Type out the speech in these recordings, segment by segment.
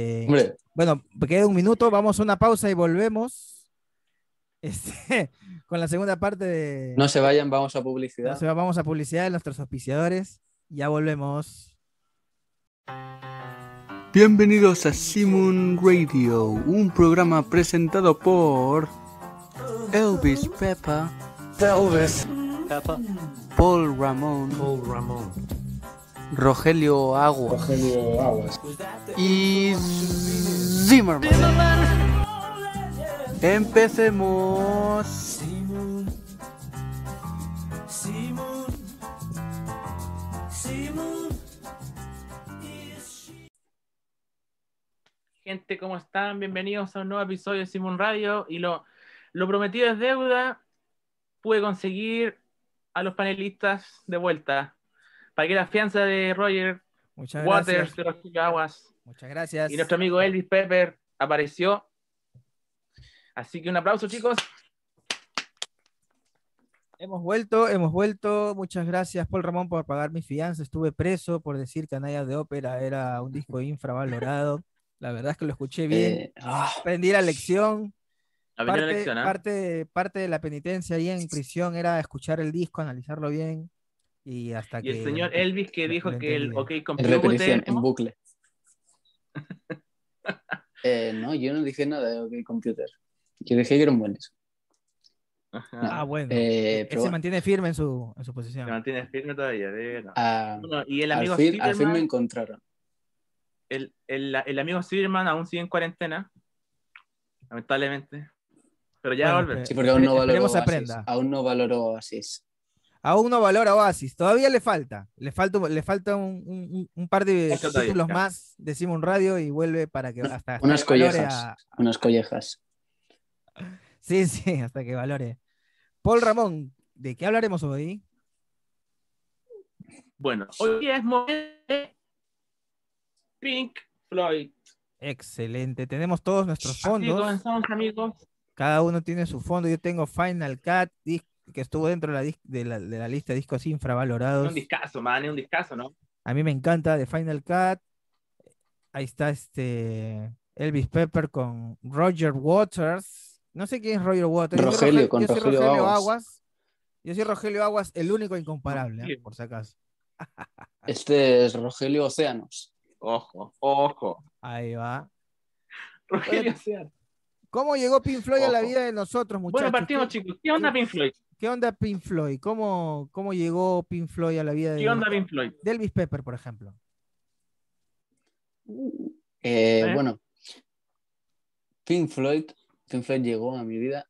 Eh, Hombre, bueno, queda un minuto, vamos a una pausa y volvemos este, con la segunda parte de... no se vayan, vamos a publicidad. Vamos a publicidad de nuestros auspiciadores. Ya volvemos. Bienvenidos a Simon Radio, un programa presentado por Elvis Peppa, Elvis. Peppa. Paul Ramón, Paul Ramón. Rogelio Agua Rogelio Aguas. y Zimmerman. Empecemos. Gente, ¿cómo están? Bienvenidos a un nuevo episodio de Simon Radio. Y lo, lo prometido es deuda. Pude conseguir a los panelistas de vuelta. Pagué la fianza de Roger Muchas Waters gracias. de Aguas. Muchas gracias. Y nuestro amigo Elvis Pepper apareció. Así que un aplauso, chicos. Hemos vuelto, hemos vuelto. Muchas gracias, Paul Ramón, por pagar mi fianza. Estuve preso por decir que Anaya de Ópera era un disco infravalorado. La verdad es que lo escuché bien. Eh, ah, Aprendí la lección. La Parte, lección, ¿ah? parte, parte de la penitencia ahí en prisión era escuchar el disco, analizarlo bien. Y hasta Y que. el señor Elvis que dijo que el OK en Computer. repetición, en bucle. Eh, no, yo no dije nada de OK Computer. Yo dije que era un buen disco. Ah, bueno. Eh, Él pero se bueno, mantiene firme en su, en su Se posición. mantiene firme todavía. de verdad. a- Bueno, y el al, amigo fin, al fin me encontraron. el, el, el amigo Silverman aún sigue en cuarentena, lamentablemente. Pero ya va a Bueno, volver. Sí, porque aún no valoró. Aún no valoró Oasis. Aún no valora Oasis. Todavía le falta. Le falta, le falta un, un- un par de todavía, títulos ya. más de Simon Radio y vuelve para que hasta, Unas que collejas. a- Unas collejas. Sí, sí, hasta que valore. Paul Ramón, ¿de qué hablaremos hoy? Bueno, hoy es momento de Pink Floyd. Excelente. Tenemos todos nuestros Así fondos. comenzamos, amigos. Cada uno tiene su fondo. Yo tengo Final Cut, dis- que estuvo dentro de la, dis- de la- de la lista de discos Es infravalorados. un discazo, man, es un discazo, ¿no? A mí me encanta de Final Cut. Ahí está este Elvis Pepper con Roger Waters. No sé quién es Roger Waters. Yo soy Rogelio, con yo soy Rogelio Aguas. Yo soy Rogelio Aguas, el único incomparable, ¿eh? Rogelio. por si acaso. Este es Rogelio Océanos. Ojo, ojo. Ahí va. Rogelio Sear. ¿Cómo llegó Pink Floyd a la vida de nosotros, muchachos? Bueno, partimos, ¿Qué, chicos. ¿Qué onda Pink Floyd? Qué onda Pink Floyd? ¿Cómo, ¿Cómo llegó Pink Floyd a la vida de, ¿Qué onda Pink Floyd? de Elvis Pepper, por ejemplo? Eh, ¿Eh? Bueno, Pink Floyd, Pink Floyd llegó a mi vida.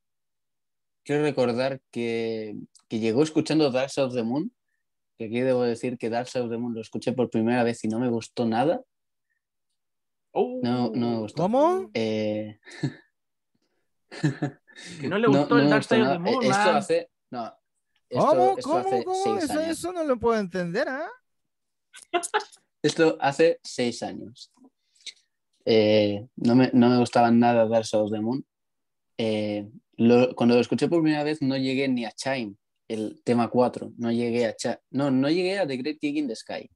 Quiero recordar que, que llegó escuchando Dark Side of the Moon. Que aquí debo decir que Dark Side of the Moon lo escuché por primera vez y no me gustó nada. Oh, No, no me gustó. ¿Cómo? Eh, Que no le gustó no el Dark Side of the Moon, Esto hace. No. Esto, ¿Cómo? esto ¿Cómo? hace ¿Cómo? seis Eso, años. eso no lo puedo entender, ¿ah? Esto hace seis años. Eh, no, me, no me gustaban nada Dark of the Moon. Eh, lo- cuando lo escuché por primera vez no llegué ni a Chime, el tema 4. No llegué a Cha- No, no llegué a The Great Gig in the Sky.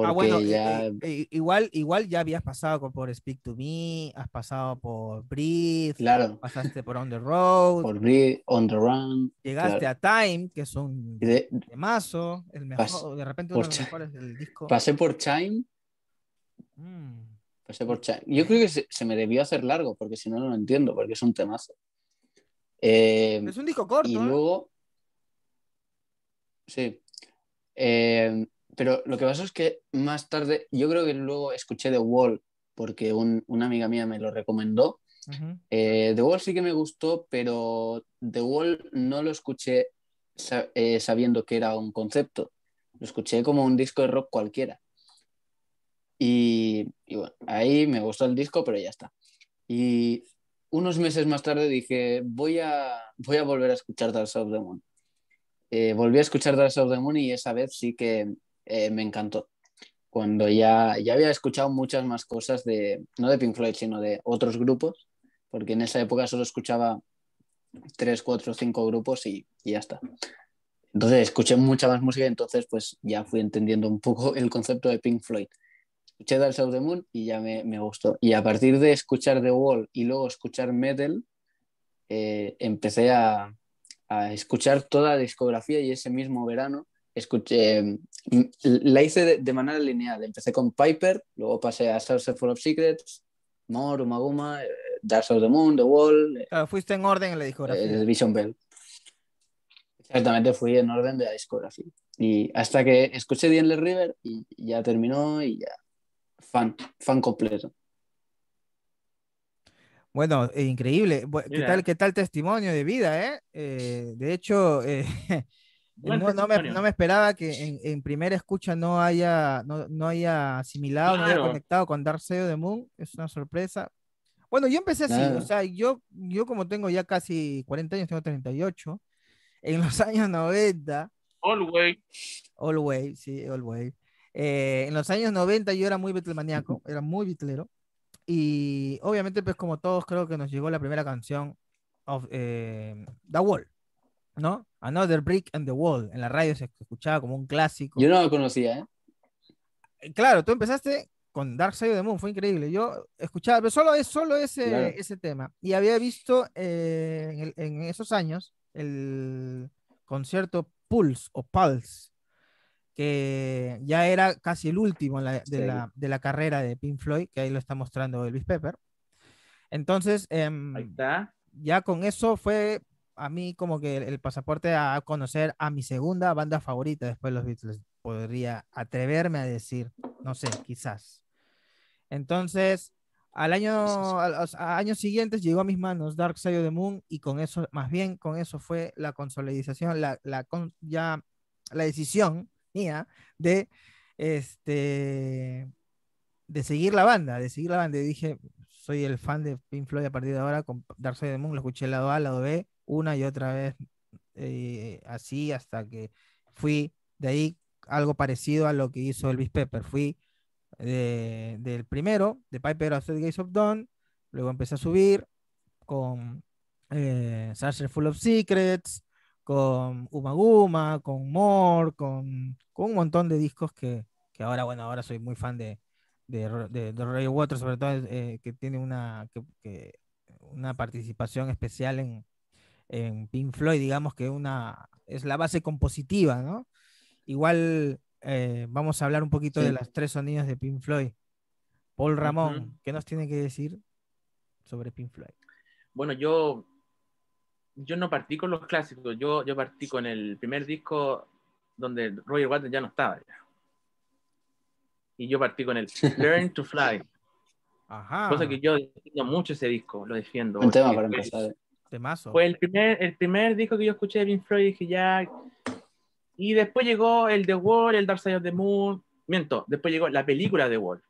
Porque ah, bueno, ya... eh, eh, igual, igual ya habías pasado por Speak to Me, has pasado por Breathe, Claro, pasaste por On the Road, por Breathe, On the Run. llegaste claro. a Time, que es un de- temazo, el mejor, Pas- de repente uno de los mejores del disco. pasé por Chime, Mm. pasé por Chime. Yo creo que se, se me debió hacer largo, porque si no, no lo entiendo, porque es un temazo. Eh, Es un disco corto, Y ¿eh? luego. Sí. Eh, pero lo que pasó es que más tarde, yo creo que luego escuché The Wall, porque un- una amiga mía me lo recomendó. Ujú. Eh, The Wall sí que me gustó, pero The Wall no lo escuché sa- eh, sabiendo que era un concepto. Lo escuché como un disco de rock cualquiera. Y, y bueno, ahí me gustó el disco, pero ya está. Y unos meses más tarde dije, voy a, voy a volver a escuchar Dark of the Moon. Eh, volví a escuchar Dark of the Moon y esa vez sí que eh, me encantó. Cuando ya, ya había escuchado muchas más cosas de, no de Pink Floyd, sino de otros grupos, porque en esa época solo escuchaba tres, cuatro, cinco grupos y, y ya está. Entonces escuché mucha más música entonces pues ya fui entendiendo un poco el concepto de Pink Floyd. escuché Dark of the Moon y ya me, me gustó. Y a partir de escuchar The Wall y luego escuchar Metal, eh, empecé a, a escuchar toda la discografía y ese mismo verano escuché, mm, la hice de, de manera lineal. Empecé con Piper, luego pasé a Source Full of Secrets, More, Umaguma, eh, Dark Side of the Moon, The Wall, Claro, fuiste en orden en la discografía. eh, Vision Bell. Exactamente, fui en orden de la discografía. Y hasta que escuché The Endless River y ya terminó y ya. Fan, fan completo. Bueno, eh, increíble. ¿Qué Mira. tal, qué tal testimonio de vida, eh? Eh, de hecho, eh, no, no me, no me esperaba que en, en primera escucha no haya, no, no haya asimilado, no haya Claro. conectado con Dark Side the Moon. Es una sorpresa. Bueno, yo empecé así, o Claro. sea, yo, yo como tengo ya casi 40 años, tengo 38, en los años 90, Always. Always, sí, Always. Eh, en los años 90 yo era muy Beatlemaníaco, era muy bitlero. Y obviamente, pues como todos, creo que nos llegó la primera canción of, eh, The Wall, ¿no? Another Brick and the Wall. En la radio se escuchaba como un clásico. Yo no lo conocía, ¿eh? Eh, Claro, tú empezaste con Dark Side of the Moon, fue increíble. Yo escuchaba, pero solo, es, solo ese, Claro. ese tema. Y había visto eh, en, el- en esos años el concierto Pulse o Pulse, que ya era casi el último la- de, Sí. la, de la carrera de Pink Floyd, que ahí lo está mostrando Elvis Pepper. Entonces, em, Ahí está. ya con eso fue a mí como que el, pasaporte a conocer a mi segunda banda favorita después de los Beatles. Podría atreverme a decir, no sé, quizás. Entonces, al año, a los años siguientes llegó a mis manos Dark Side of the Moon y con eso, más bien con eso fue la consolidación, la, la con- ya la decisión mía de este de seguir la banda, de seguir la banda. Y dije, soy el fan de Pink Floyd a partir de ahora, con Dark Side of the Moon, lo escuché lado A, lado B, una y otra vez, eh, así hasta que fui de ahí algo parecido a lo que hizo Elvis Pepper. Fui de- del primero, de Piper of the Gates of Dawn, luego empecé a subir con eh, Full of Secrets, con Uma Guma, con More, con, con un montón de discos que, que ahora, bueno, ahora soy muy fan de, de, de, Roger Waters, sobre todo eh, que tiene una, que- una participación especial en, en Pink Floyd, digamos que una, es la base compositiva, ¿no? Igual eh, vamos a hablar un poquito de las tres sonidos de Pink Floyd. Paul Ramón. ¿qué nos tiene que decir sobre Pink Floyd? Bueno, yo, yo no partí con los clásicos, yo, yo partí con el primer disco donde Roger Waters ya no estaba. ya. Y yo partí con el Learn to Fly, Ajá, cosa que yo defiendo mucho ese disco, lo defiendo. Un tema para empezar. ¿eh? Temazo. Fue el primer, el primer disco que yo escuché de Pink Floyd y dije ya. Y después llegó el The Wall, el Dark Side of the Moon. Miento, después llegó la película The Wall.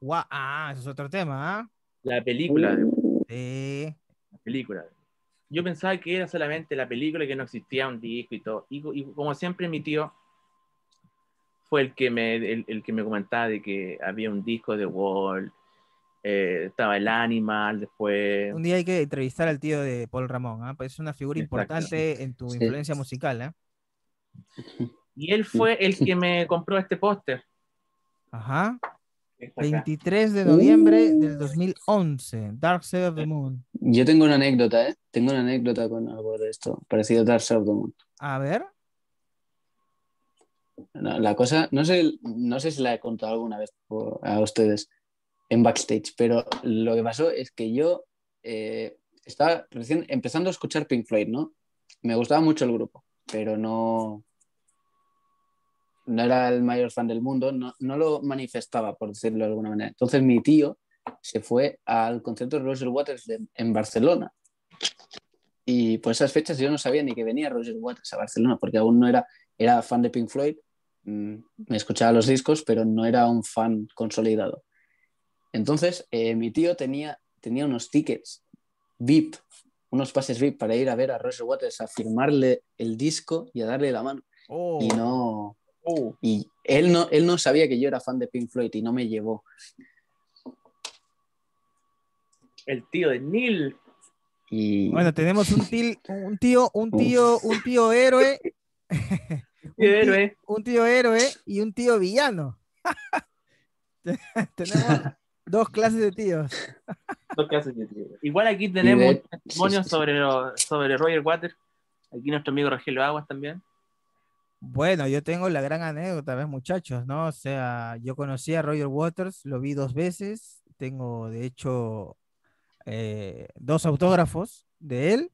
Gua- ah, ese es otro tema, ¿ah? La película de Sí. la película. Yo pensaba que era solamente la película, que no existía un disco y todo. Y, y como siempre, mi tío fue el que, me, el, el que me comentaba de que había un disco de Wall, eh, estaba el Animal, después. Un día hay que entrevistar al tío de Paul Ramón, ¿ah? Pues es una figura Exacto. importante en tu Sí. influencia musical, ¿eh? Y él fue el que me compró este póster. Ajá. que está acá. 23 de noviembre del 2011, Dark Side of the Moon. Yo tengo una anécdota, ¿eh? Tengo una anécdota con algo de esto, parecido a Dark Side of the Moon. A ver, No, la cosa, no sé, no sé si la he contado alguna vez por- a ustedes en backstage, pero lo que pasó es que yo eh, estaba empezando a escuchar Pink Floyd, ¿no? Me gustaba mucho el grupo, pero no, no era el mayor fan del mundo, no, no lo manifestaba, por decirlo de alguna manera. Entonces mi tío se fue al concierto de Roger Waters de- en Barcelona. Y por esas fechas yo no sabía ni que venía Roger Waters a Barcelona, porque aún no era, era fan de Pink Floyd, mm, me escuchaba los discos, pero no era un fan consolidado. Entonces, eh, mi tío tenía, tenía unos tickets VIP, unos pases VIP para ir a ver a Roger Waters, a firmarle el disco y a darle la mano. oh, Y no, Uh, y él no, él no sabía que yo era fan de Pink Floyd y no me llevó. el tío de Neil. Y bueno, tenemos un, til- un tío, un tío, un tío héroe, tío héroe. un tío héroe y un tío villano. Tenemos dos clases de tíos. Dos casos de tío. Igual aquí tenemos de- testimonios sí, sí, sí. sobre, lo- sobre Roger Waters. Aquí nuestro amigo Rogelio Aguas también. Bueno, yo tengo la gran anécdota, ¿ves, muchachos? ¿No? O sea, yo conocí a Roger Waters, lo vi dos veces, tengo de hecho eh, dos autógrafos de él.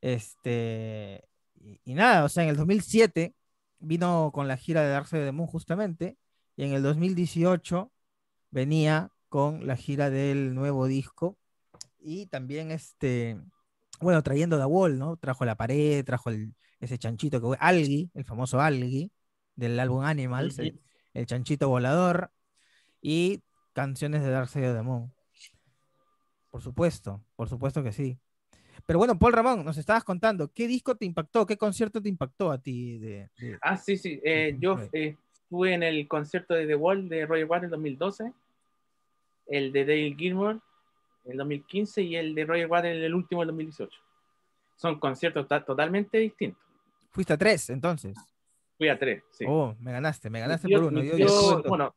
Este, y, y nada, o sea, en el 2007 vino con la gira de Dark Side of the Moon justamente, y en el 2018 venía con la gira del nuevo disco, y también este, bueno, trayendo The Wall, ¿no? Trajo la pared, trajo el, ese chanchito que fue Algi, el famoso Algi del álbum Animals, el, chanchito volador y canciones de Dark Side of the Moon. Por supuesto, por supuesto que sí. Pero bueno, Paul Ramón, nos estabas contando, ¿qué disco te impactó? ¿Qué concierto te impactó a ti? De, de- Ah, sí, sí. eh, yo eh, estuve en el concierto de The Wall de Roger Waters en 2012, el de Dale Gilmour en el 2015 y el de Roger Waters en el último en 2018. Son conciertos ta- totalmente distintos. Fuiste a tres, entonces. Fui a tres, sí. Oh, me ganaste, me ganaste tío- por uno. Yo- tío, bueno,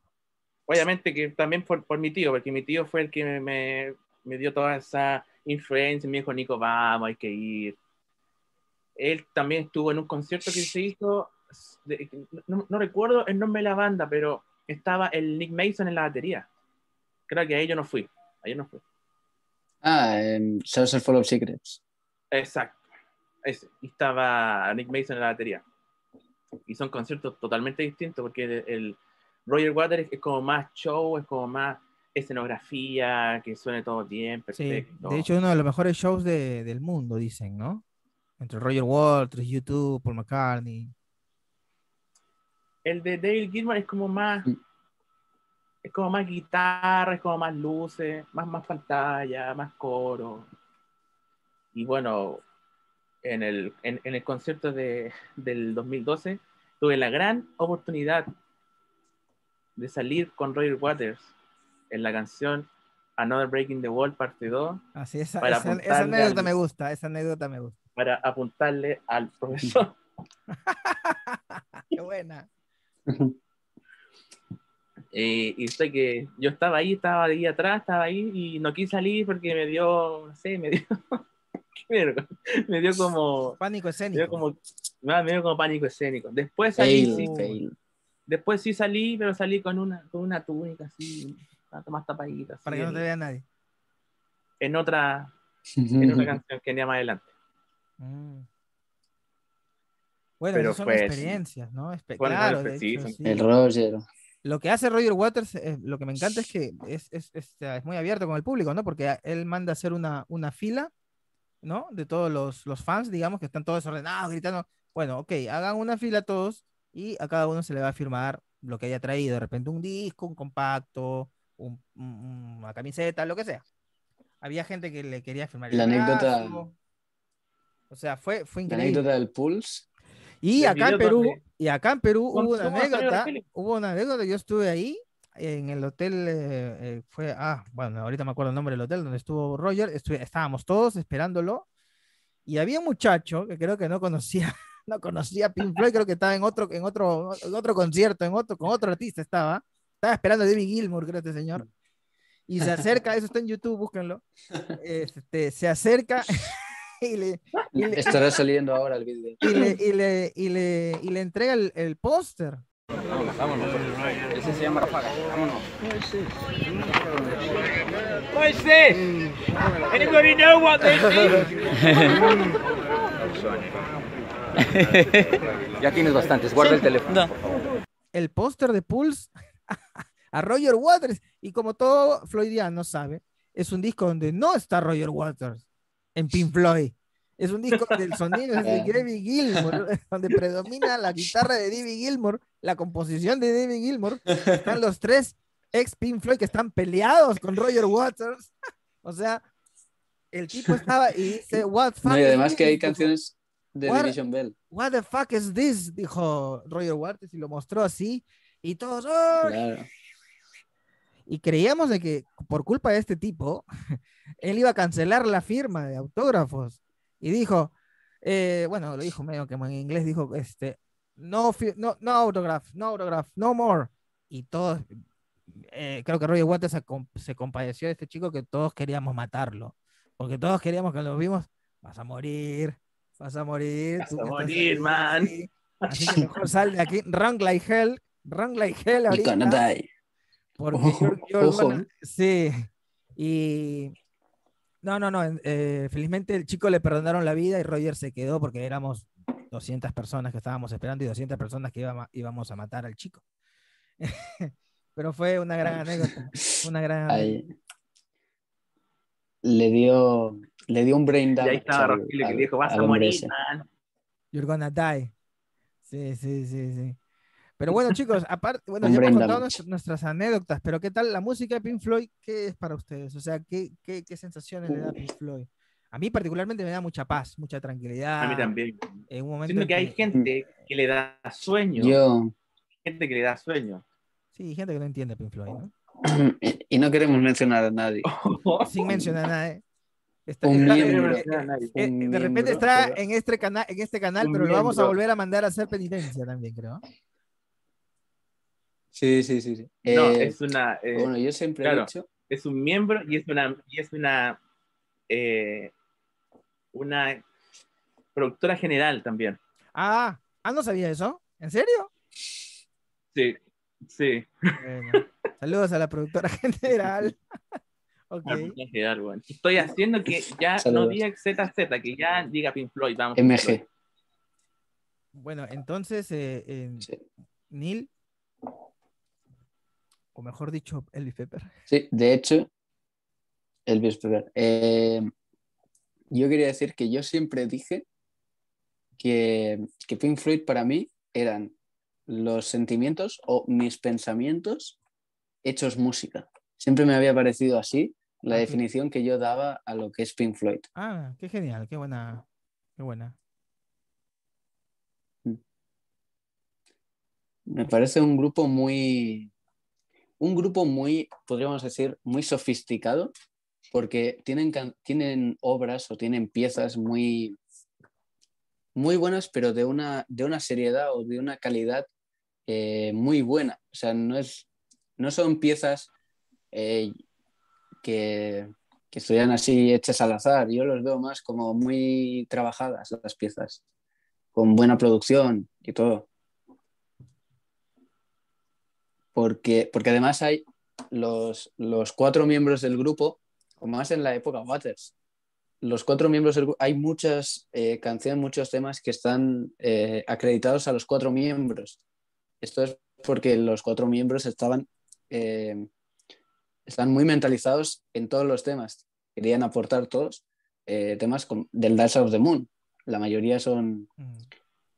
obviamente que también por, por mi tío, porque mi tío fue el que me, me, me dio toda esa influencia, me dijo, Nico, vamos, hay que ir. Él también estuvo en un concierto que se hizo, de- no, no recuerdo el nombre de la banda, pero estaba el Nick Mason en la batería. Creo que ahí yo no fui, ahí yo no fui. Ah, en Saucer Full of Secrets. Exacto, ese. Y estaba Nick Mason en la batería. Y son conciertos totalmente distintos porque el, el Roger Waters es como más show, es como más escenografía, que suene todo bien, Sí, perfecto. de hecho, uno de los mejores shows de- del mundo, dicen, ¿no? Entre Roger Waters, YouTube, Paul McCartney. el de Dale Gilman es como más, Mm. Es como más guitarra, es como más luces, más, más pantalla, más coro. Y bueno, en el, en, en el concierto de, del 2012 tuve la gran oportunidad de salir con Roger Waters en la canción Another Breaking the Wall, parte 2, Así, esa, Para esa- esa apuntarle anécdota al- me gusta, esa anécdota me gusta. para apuntarle al profesor. Qué buena. Eh, y sé que yo estaba ahí, estaba ahí atrás, estaba ahí y no quise salir porque me dio, no sé, me dio, qué verga, me dio como, Pánico me escénico. dio como, ah, me dio como pánico escénico. Después salí, Fail, sí, fail. después sí salí, pero salí con una, con una túnica así, más tapadita, para que no te vea nadie. en otra, en otra canción que venía más adelante. Mm. Bueno, Pero esas son fue, sí. experiencias, ¿no? Espe- claro, de hecho, sí. El Roger. Lo que hace Roger Waters, eh, lo que me encanta es que es, es, es, es muy abierto con el público, ¿no? Porque él manda a hacer una, una fila, ¿no? De todos los, los fans, digamos, que están todos desordenados, gritando. Bueno, ok, hagan una fila todos y a cada uno se le va a firmar lo que haya traído. De repente un disco, un compacto, un- un- una camiseta, lo que sea. Había gente que le quería firmar el La anécdota- brazo. O sea, fue, fue La increíble. anécdota del Pulse. Y acá en Perú, donde- y acá en Perú ¿Cómo- hubo una anécdota, hubo una anécdota, yo estuve ahí en el hotel, eh, eh, fue, ah, bueno, ahorita me acuerdo el nombre del hotel donde estuvo Roger, estuve- estábamos todos esperándolo, y había un muchacho que creo que no conocía, no conocía a Pink Floyd, creo que estaba en otro, en otro, en otro concierto, en otro, con otro artista estaba, estaba esperando a David Gilmour, creo este señor, y se acerca, eso está en YouTube, búsquenlo, este, se acerca y le, y le- Estará saliendo ahora el vídeo. y le, y le, y le, y le entrega el, el póster. Ya tienes bastantes, guarda el teléfono. El póster de Pulse a Roger Waters. Y como todo Floydiano sabe, es un disco donde no está Roger Waters en Pink Floyd. Es un disco donde el sonido de David Gilmour, donde predomina la guitarra de David Gilmour, la composición de David Gilmour. Están los tres ex Pink Floyd que están peleados con Roger Waters. O sea, el tipo estaba y dice, What fuck No, y además que hay this?" Dijo, canciones de What- Division Bell. What the fuck is this? Dijo Roger Waters y lo mostró así. Y todos, "Oh". Claro. Y creíamos de que por culpa de este tipo, él iba a cancelar la firma de autógrafos. Y dijo, eh, bueno, lo dijo medio que en inglés, dijo, este, no, no, no autograph, no autograph, no more. Y todos, eh, creo que Roger Waters se, com- se compadeció de este chico que todos queríamos matarlo. Porque todos queríamos que lo vimos, vas a morir, vas a morir. Vas a morir, ahí". man. Así que mejor sal de aquí, run like hell, run like hell ahorita. Porque ¿eh? Sí. Y. No, no, no. eh, felizmente el chico le perdonaron la vida y Roger se quedó porque éramos 200 personas que estábamos esperando y 200 personas que íbamos, íbamos a matar al chico. Pero fue una gran anécdota. Una gran anécdota. Ahí. Le dio, le dio un brain Y damage. ahí estaba Rogelio que dijo, vas a morir, man. You're gonna die. Sí, sí, sí, sí. Pero bueno, chicos, aparte, bueno, ya hemos contado nuestras, nuestras anécdotas, pero ¿qué tal la música de Pink Floyd? ¿Qué es para ustedes? O sea, ¿qué, qué, qué sensaciones le da Pink Floyd? A mí particularmente me da mucha paz, mucha tranquilidad. A mí también. En un momento Siento en que hay gente que le da sueño. Yo, Gente que le da sueño. Sí, gente que no entiende Pink Floyd, ¿no? y no queremos mencionar a nadie. Sin mencionar nada. ¿eh? Está- Un está- miembro. eh, Un de repente miembro, está pero- en este canal, en este canal, pero lo vamos a volver a mandar a hacer penitencia también, creo. Sí, sí, sí. sí. No, Eh, es una. eh, bueno, yo siempre claro. he dicho. es un miembro y es una. Y es una. eh, una productora general también. Ah, ah, no sabía eso. ¿En serio? Sí, sí. Bueno, saludos a la productora general. ok. una productora general, bueno. Estoy haciendo que ya no diga ZZ, que ya diga Pink Floyd. Vamos. MG. Bueno, entonces, eh, eh, Sí. Neil, o mejor dicho, Elvis Pepper. Sí, de hecho, Elvis Presley. Eh, yo quería decir que yo siempre dije que, que Pink Floyd para mí eran los sentimientos o mis pensamientos hechos música. Siempre me había parecido así la Ah, definición que yo daba a lo que es Pink Floyd. Ah, qué genial, qué buena, qué buena. Me parece un grupo muy, un grupo muy, podríamos decir, muy sofisticado, porque tienen, tienen obras o tienen piezas muy, muy buenas, pero de una, de una seriedad o de una calidad eh, muy buena. O sea, no, es, no son piezas eh, que, que estuvieran así hechas al azar. Yo los veo más como muy trabajadas las piezas, con buena producción y todo porque, porque además hay los, los cuatro miembros del grupo, como más en la época Waters, los cuatro miembros del grupo, hay muchas eh, canciones, muchos temas que están eh, acreditados a los cuatro miembros. Esto es porque los cuatro miembros estaban, eh, están muy mentalizados en todos los temas. Querían aportar todos eh, temas con- del Side of the Moon. La mayoría son, Mm.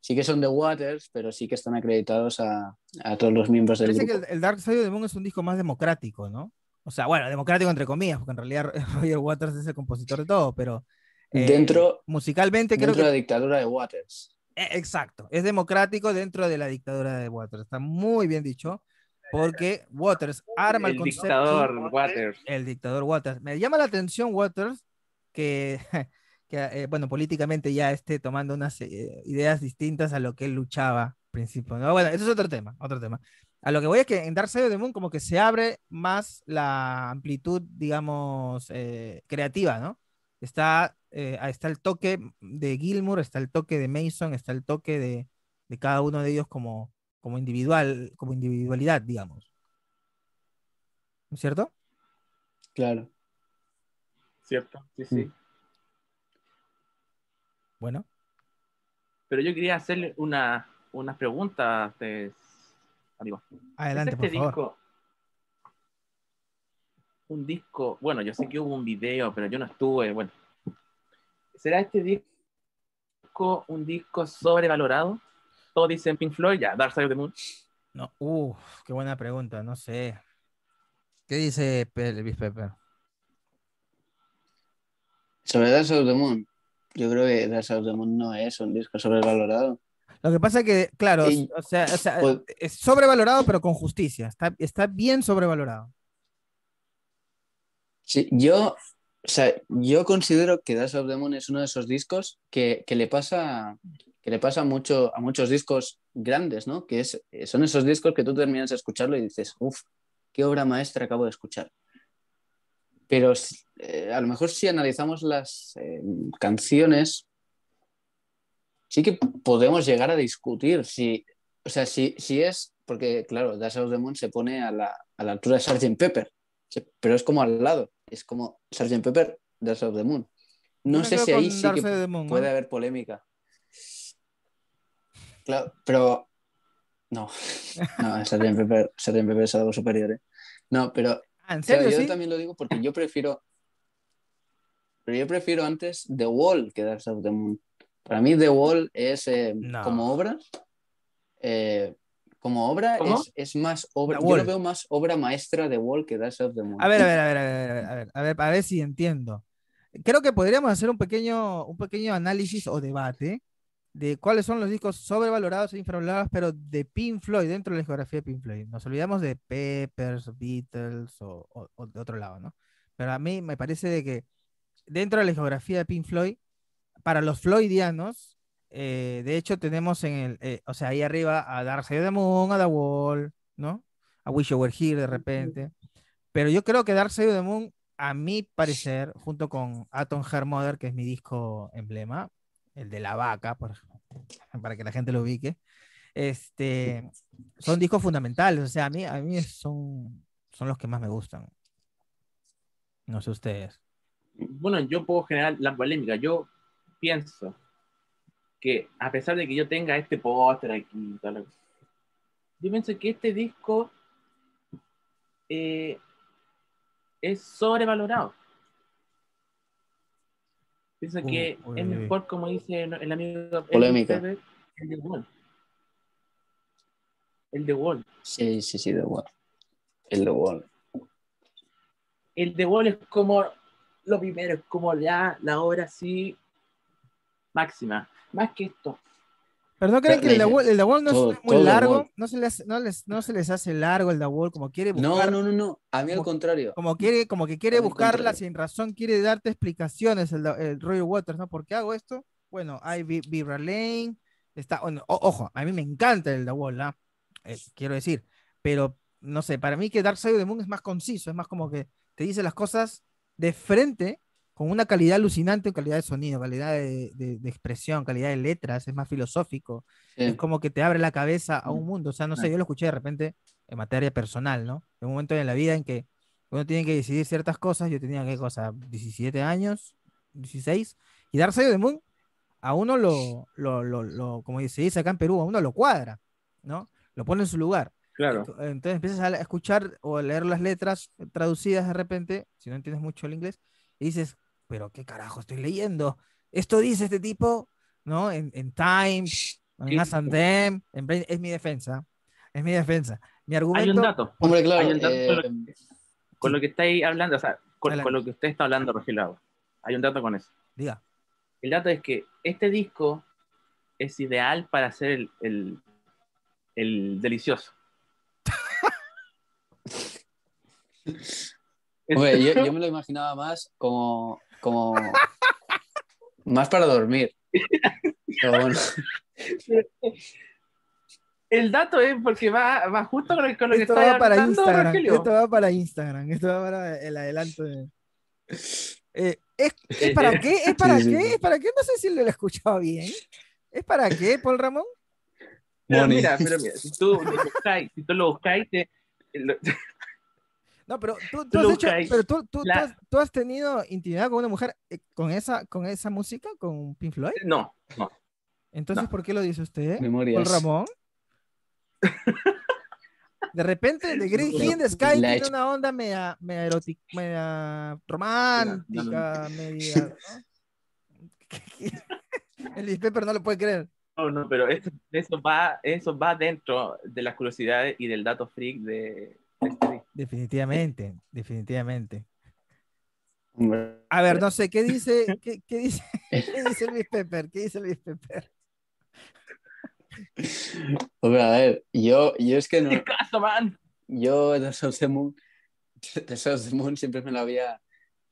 Sí que son de Waters, pero sí que están acreditados a, a todos los miembros del Parece que grupo. el, el Dark Side of the Moon es un disco más democrático, ¿no? O sea, bueno, democrático entre comillas, porque en realidad Roger Waters es el compositor de todo, pero eh, Dentro- musicalmente creo dentro de que la dictadura de Waters. Eh, Exacto, es democrático dentro de la dictadura de Waters. Está muy bien dicho, porque Waters arma el, El concepto. dictador Waters. El dictador Waters. Me llama la atención Waters que, que, eh, bueno, políticamente ya esté tomando unas eh, ideas distintas a lo que él luchaba al principio. ¿no? Bueno, eso es otro tema, otro tema. A lo que voy es que en Dark Side of the Moon como que se abre más la amplitud, digamos, eh, creativa, ¿no? Está, eh, está el toque de Gilmour, está el toque de Mason, está el toque de, de cada uno de ellos como, como individual, como individualidad, digamos. ¿No es cierto? Claro. ¿Cierto? Sí, sí. Mm. Bueno, Pero yo quería hacerle una, unas preguntas amigos. adelante, ¿Es por este favor. disco un disco, bueno, yo sé que hubo un video, pero yo no estuve, bueno. ¿Será este disco un disco sobrevalorado? Todos dicen Pink Floyd, ya, Dark Side of the Moon. No, uf, qué buena pregunta, no sé. ¿Qué dice Elvis Pepper? Sobre Dark Side of the Moon. Yo creo que Dark Side of the Moon no es un disco sobrevalorado. Lo que pasa es que, claro, Y- o sea, o sea, pues- es sobrevalorado, pero con justicia. Está, está bien sobrevalorado. Sí, yo, o sea, yo considero que Dark Side of the Moon es uno de esos discos que, que le pasa, que le pasa mucho a muchos discos grandes, ¿no? Que es, son esos discos que tú terminas de escucharlo y dices, uff, qué obra maestra acabo de escuchar. Pero eh, a lo mejor si analizamos las eh, canciones, sí que podemos llegar a discutir si, o sea, si, si es, porque claro, Dash of the Moon se pone a la, a la altura de Sgt. Pepper, pero es como al lado, es como Sgt. Pepper, Dash of the Moon. No sé si ahí sí que puede haber polémica. Claro, pero no, no, Sgt. Pepper, Sgt. Pepper es algo superior, ¿eh? No, pero Ah, ¿En o sea, serio, yo sí? también lo digo porque yo prefiero. Pero yo prefiero antes The Wall que Dark Side of the Moon. Para mí, The Wall es eh, No. como obra. eh, como obra es, es más obra. The Yo lo veo más obra maestra The Wall que Dark Side of the Moon. A ver, a ver, a ver, a ver, a ver, a ver, a ver, a ver si entiendo. Creo que podríamos hacer un pequeño, un pequeño análisis o debate de cuáles son los discos sobrevalorados e infravalorados, pero de Pink Floyd, dentro de la discografía de Pink Floyd. Nos olvidamos de Peppers, Beatles o, o- o de otro lado, ¿no? Pero a mí me parece de que dentro de la discografía de Pink Floyd, para los floydianos, eh, de hecho tenemos en el, eh, o sea, ahí arriba a Dark Side of the Moon, a The Wall, ¿no? A Wish You Were Here de repente. Pero yo creo que Dark Side of the Moon, a mi parecer, junto con Atom Her Mother, que es mi disco emblema, el de la vaca, por para que la gente lo ubique, este, son discos fundamentales. O sea, a mí, a mí son, son los que más me gustan. No sé ustedes. Bueno, yo puedo generar la polémica. Yo pienso que a pesar de que yo tenga este póster aquí, cosa, yo pienso que este disco eh, es sobrevalorado. Pienso que Uy, es uy. mejor, como dice el amigo Polémica. Pérez, el de Wall. El de Wall. Sí, sí, sí, The Wall. El The Wall. el de Wall es como lo primero, es como ya la obra así máxima. Más que esto. Pero no creen que el The Wall, el Wall no Todo- es muy largo, no se, les, no, les, no se les hace largo el The Wall, como quiere No, buscar, no, no, no. A mí al Como- contrario. como quiere, como que quiere buscarla contrario. sin razón, quiere darte explicaciones el, el Roger Waters, ¿no? ¿Por qué hago esto? Bueno, hay Vi- Vibra Lane, está, o- ojo, a mí me encanta el The Wall, ¿ah? Eh, quiero decir, pero no sé, para mí que Dark Side of the Moon es más conciso, es más como que te dice las cosas de frente con una calidad alucinante, calidad de sonido, calidad de, de- de expresión, calidad de letras, es más filosófico, Sí. es como que te abre la cabeza a un mundo, o sea, no sé, yo lo escuché de repente en materia personal, ¿no? En un momento en la vida en que uno tiene que decidir ciertas cosas, yo tenía, ¿qué cosa? 17 años, 16, y Dark Side of the Moon a uno lo, lo, lo, lo- como se dice acá en Perú, a uno lo cuadra, ¿no? Lo pone en su lugar. Claro. Ent- Entonces empiezas a escuchar o a leer las letras traducidas de repente, si no entiendes mucho el inglés, y dices, pero qué carajo estoy leyendo. Esto dice este tipo, ¿no? En, en Time, en Brain- es mi defensa. Es mi defensa. Mi Hay un argumento. dato. Hombre, claro. Hay un dato eh, con, lo, con lo que estáis hablando, o sea, con, lo que usted está hablando, Rogelio. Hay un dato con eso. Diga. El dato es que este disco es ideal para hacer el, el, el delicioso. Hombre, yo, yo me lo imaginaba más como, como más para dormir. Pero bueno, El dato es porque va, va justo con, el- con lo que Esto está para Instagram. Rogelio. Esto va para Instagram. Esto va para el adelanto de. Eh, ¿es, es para qué? ¿Es para Sí, qué? sí. ¿Es para qué? No sé si lo he escuchado bien. ¿Es para qué, Paul Ramón? Pero mira, pero mira, si tú lo buscáis, si tú lo buscáis, te- lo- No, pero tú, has lo hecho, buscáis. pero tú, tú- tú La- has, tú has tenido intimidad con una mujer eh, con esa, con esa música, con Pink Floyd. no, no. Entonces, No. ¿por qué lo dice usted? Memorias. Paul Ramón. De repente, La- Hit in the Sky tiene hecho- una onda media, media erótica, media romántica, media. ¿no? El Pepper no lo puede creer. No, no, pero eso, eso va, eso va dentro de las curiosidades y del dato freak de, de. Definitivamente, definitivamente. A ver, no sé, ¿qué dice, qué, qué dice, qué dice Luis Pepper? ¿Qué dice Luis Pepper? hombre, a ver, yo, yo es que no, ¡Qué caso, man! yo The South the Moon, The South the Moon siempre me lo había,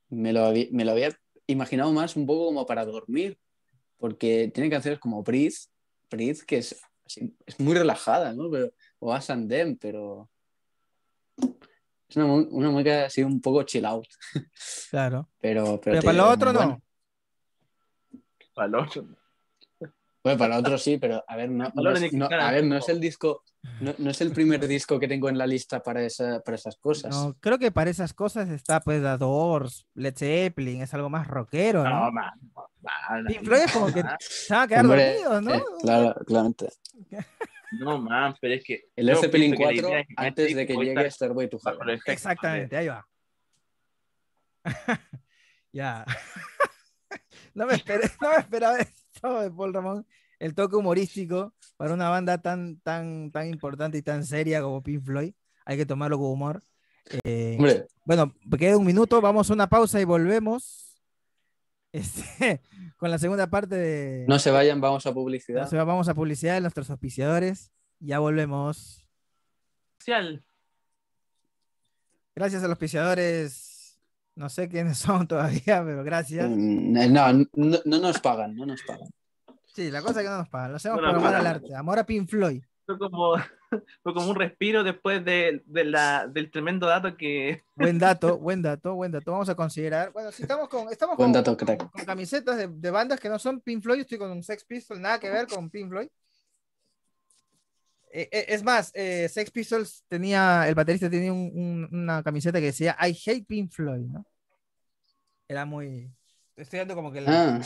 me lo había, me lo había imaginado más un poco como para dormir, porque tiene canciones como Breathe, Breathe que es, así- es muy relajada, ¿no? Pero, o As and Them, pero Es una, una música así un poco chill out. Claro. Pero, pero, para lo otro no. Para el otro. Bueno, para otro sí, pero a ver, no, no es, no- a ver, no es el disco, no, no es el primer disco que tengo en la lista para, esa, para esas cosas. No, creo que para esas cosas está pues The Doors, Led Zeppelin, es algo más rockero, ¿no? No, man. man, Pink Floyd es como que se van a quedar Hombre, dormidos, ¿no? eh, claro, claramente. No, man, pero es que. El Zeppelin pienso que la 4 idea es que antes de que llegue estar Starway to Heaven. Exactamente, ahí va. ya. no, me esperé, no me esperaba esto de Paul Ramón, el toque humorístico para una banda tan, tan, tan importante y tan seria como Pink Floyd. Hay que tomarlo con humor. Eh, Hombre, bueno, queda un minuto, vamos a una pausa y volvemos este, con la segunda parte de... no se vayan, vamos a no publicidad. se va, vamos a publicidad de nuestros auspiciadores. Ya volvemos. Social. Gracias a los auspiciadores. No sé quiénes son todavía, pero gracias. Mm, No, no, no nos pagan, no nos pagan. Sí, la cosa es que no nos pagan. Lo hacemos No por amor al arte. Amor a Pink Floyd. Fue como, fue como un respiro después de, de la, del tremendo dato que. Buen dato, buen dato, buen dato. Vamos a considerar. Bueno, si estamos con, estamos Buen con, dato, con- crack. con camisetas de, de bandas que no son Pink Floyd, estoy con un Sex Pistols, nada que ver con Pink Floyd. Eh, eh, es más, eh, Sex Pistols tenía, el baterista tenía un- un- una camiseta que decía I hate Pink Floyd, ¿no? Era muy. Estoy dando como que el, Ah,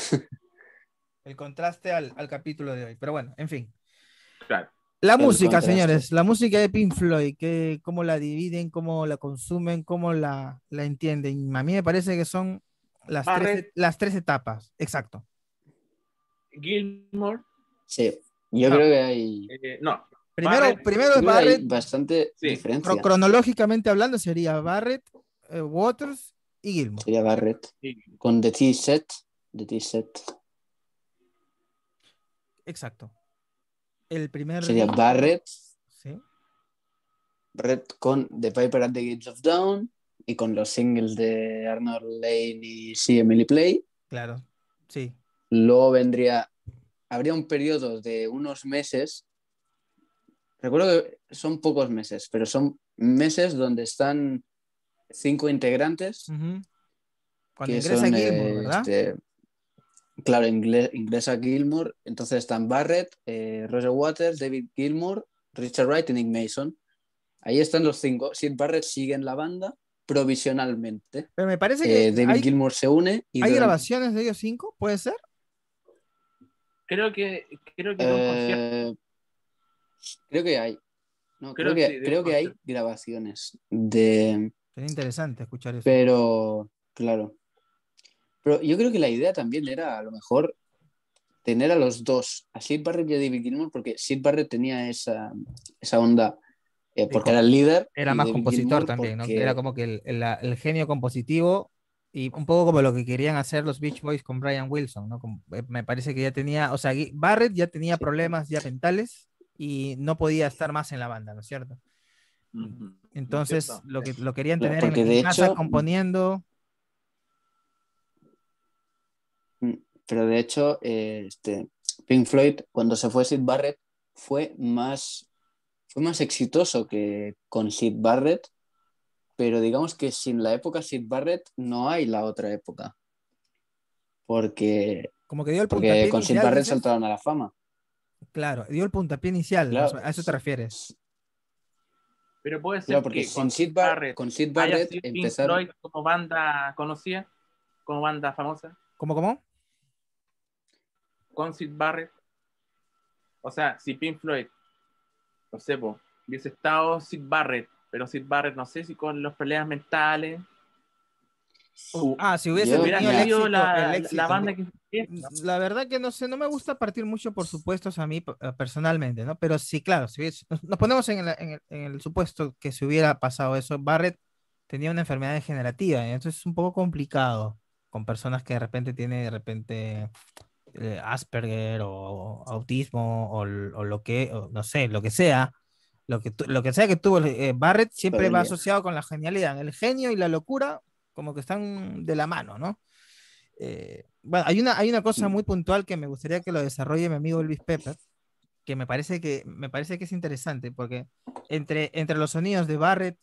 el contraste al, al capítulo de hoy. Pero bueno, en fin. Claro. La El música, contraste. señores, la música de Pink Floyd, que, cómo la dividen, cómo la consumen, cómo la, la entienden. A mí me parece que son las, tres, las tres etapas. Exacto. Gilmore. sí, yo No. creo que hay, eh, no. Primero, Barrett. primero creo Barrett, bastante Sí, diferencia. cro- cronológicamente hablando, sería Barrett, eh, Waters y Gilmour. Sería Barrett sí. con The T-Set. The T-Set. Exacto. El primer. Sería Barrett, Sí. Barrett con The Piper at the Gates of Dawn y con los singles de Arnold Lane y See Emily Play. Claro. Sí. Luego vendría, habría un periodo de unos meses. Recuerdo que son pocos meses, pero son meses donde están cinco integrantes. Cuando ingresa son, ¿verdad? este, claro, ingle- ingresa Gilmour, entonces están Barrett, eh, Roger Waters, David Gilmour, Richard Wright y Nick Mason. Ahí están los cinco. Sid Barrett sigue en la banda provisionalmente. Pero me parece que Eh, David hay, Gilmour se une y hay durante- grabaciones de ellos cinco, ¿puede ser? Creo que, creo que. Eh, creo que hay. No, Creo creo, que que, sí, creo que hay grabaciones de. Sería interesante escuchar eso. Pero, claro. Pero yo creo que la idea también era a lo mejor tener a los dos, a Sid Barrett y a David Gilmour, porque Sid Barrett tenía esa, esa onda, eh, porque era el líder. Era más David compositor Gilmour también, ¿no? Era como que el, el- genio compositivo y un poco como lo que querían hacer los Beach Boys con Brian Wilson, ¿no? Como- eh, me parece que ya tenía, o sea, Barrett ya tenía problemas ya mentales y no podía estar más en la banda, ¿no es cierto? Entonces lo que lo querían Claro, tener en, porque en de casa hecho- componiendo. Mm, Pero de hecho, eh, este, Pink Floyd, cuando se fue Sid Barrett, fue más, fue más exitoso que con Sid Barrett, pero digamos que sin la época Sid Barrett no hay la otra época. Porque, Como que dio el porque con Sid Barrett dices. saltaron a la fama. Claro, dio el puntapié inicial, Claro. a eso te refieres. Pero puede ser Claro, porque que sin Sid, Bar- Barrett con Sid Barrett sido Pink empezaron. Floyd como banda conocida, como banda famosa, ¿Cómo, cómo? Con Sid Barrett. O sea, si Pink Floyd, no sé, po, hubiese estado Sid Barrett, pero Sid Barrett, no sé si con los problemas mentales, Ah, si hubiese Yo- hubiera tenido el sido éxito, la, el la éxito. banda que. La verdad que no sé, no me gusta partir mucho por supuestos a mí eh, personalmente, ¿no? Pero sí, claro, si hubiese- nos, ponemos en el, en el- en el supuesto que si hubiera pasado eso, Barrett tenía una enfermedad degenerativa, entonces es un poco complicado con personas que de repente tienen de repente eh, Asperger o autismo o, lo que, o no sé, lo que sea, lo que, lo que sea que tuvo eh, Barrett siempre va asociado con la genialidad, el genio y la locura como que están de la mano, ¿no? Eh, bueno, hay una, hay una cosa muy puntual que me gustaría que lo desarrolle mi amigo Elvis Pepper, que me parece que, me parece que es interesante, porque entre, entre los sonidos de Barrett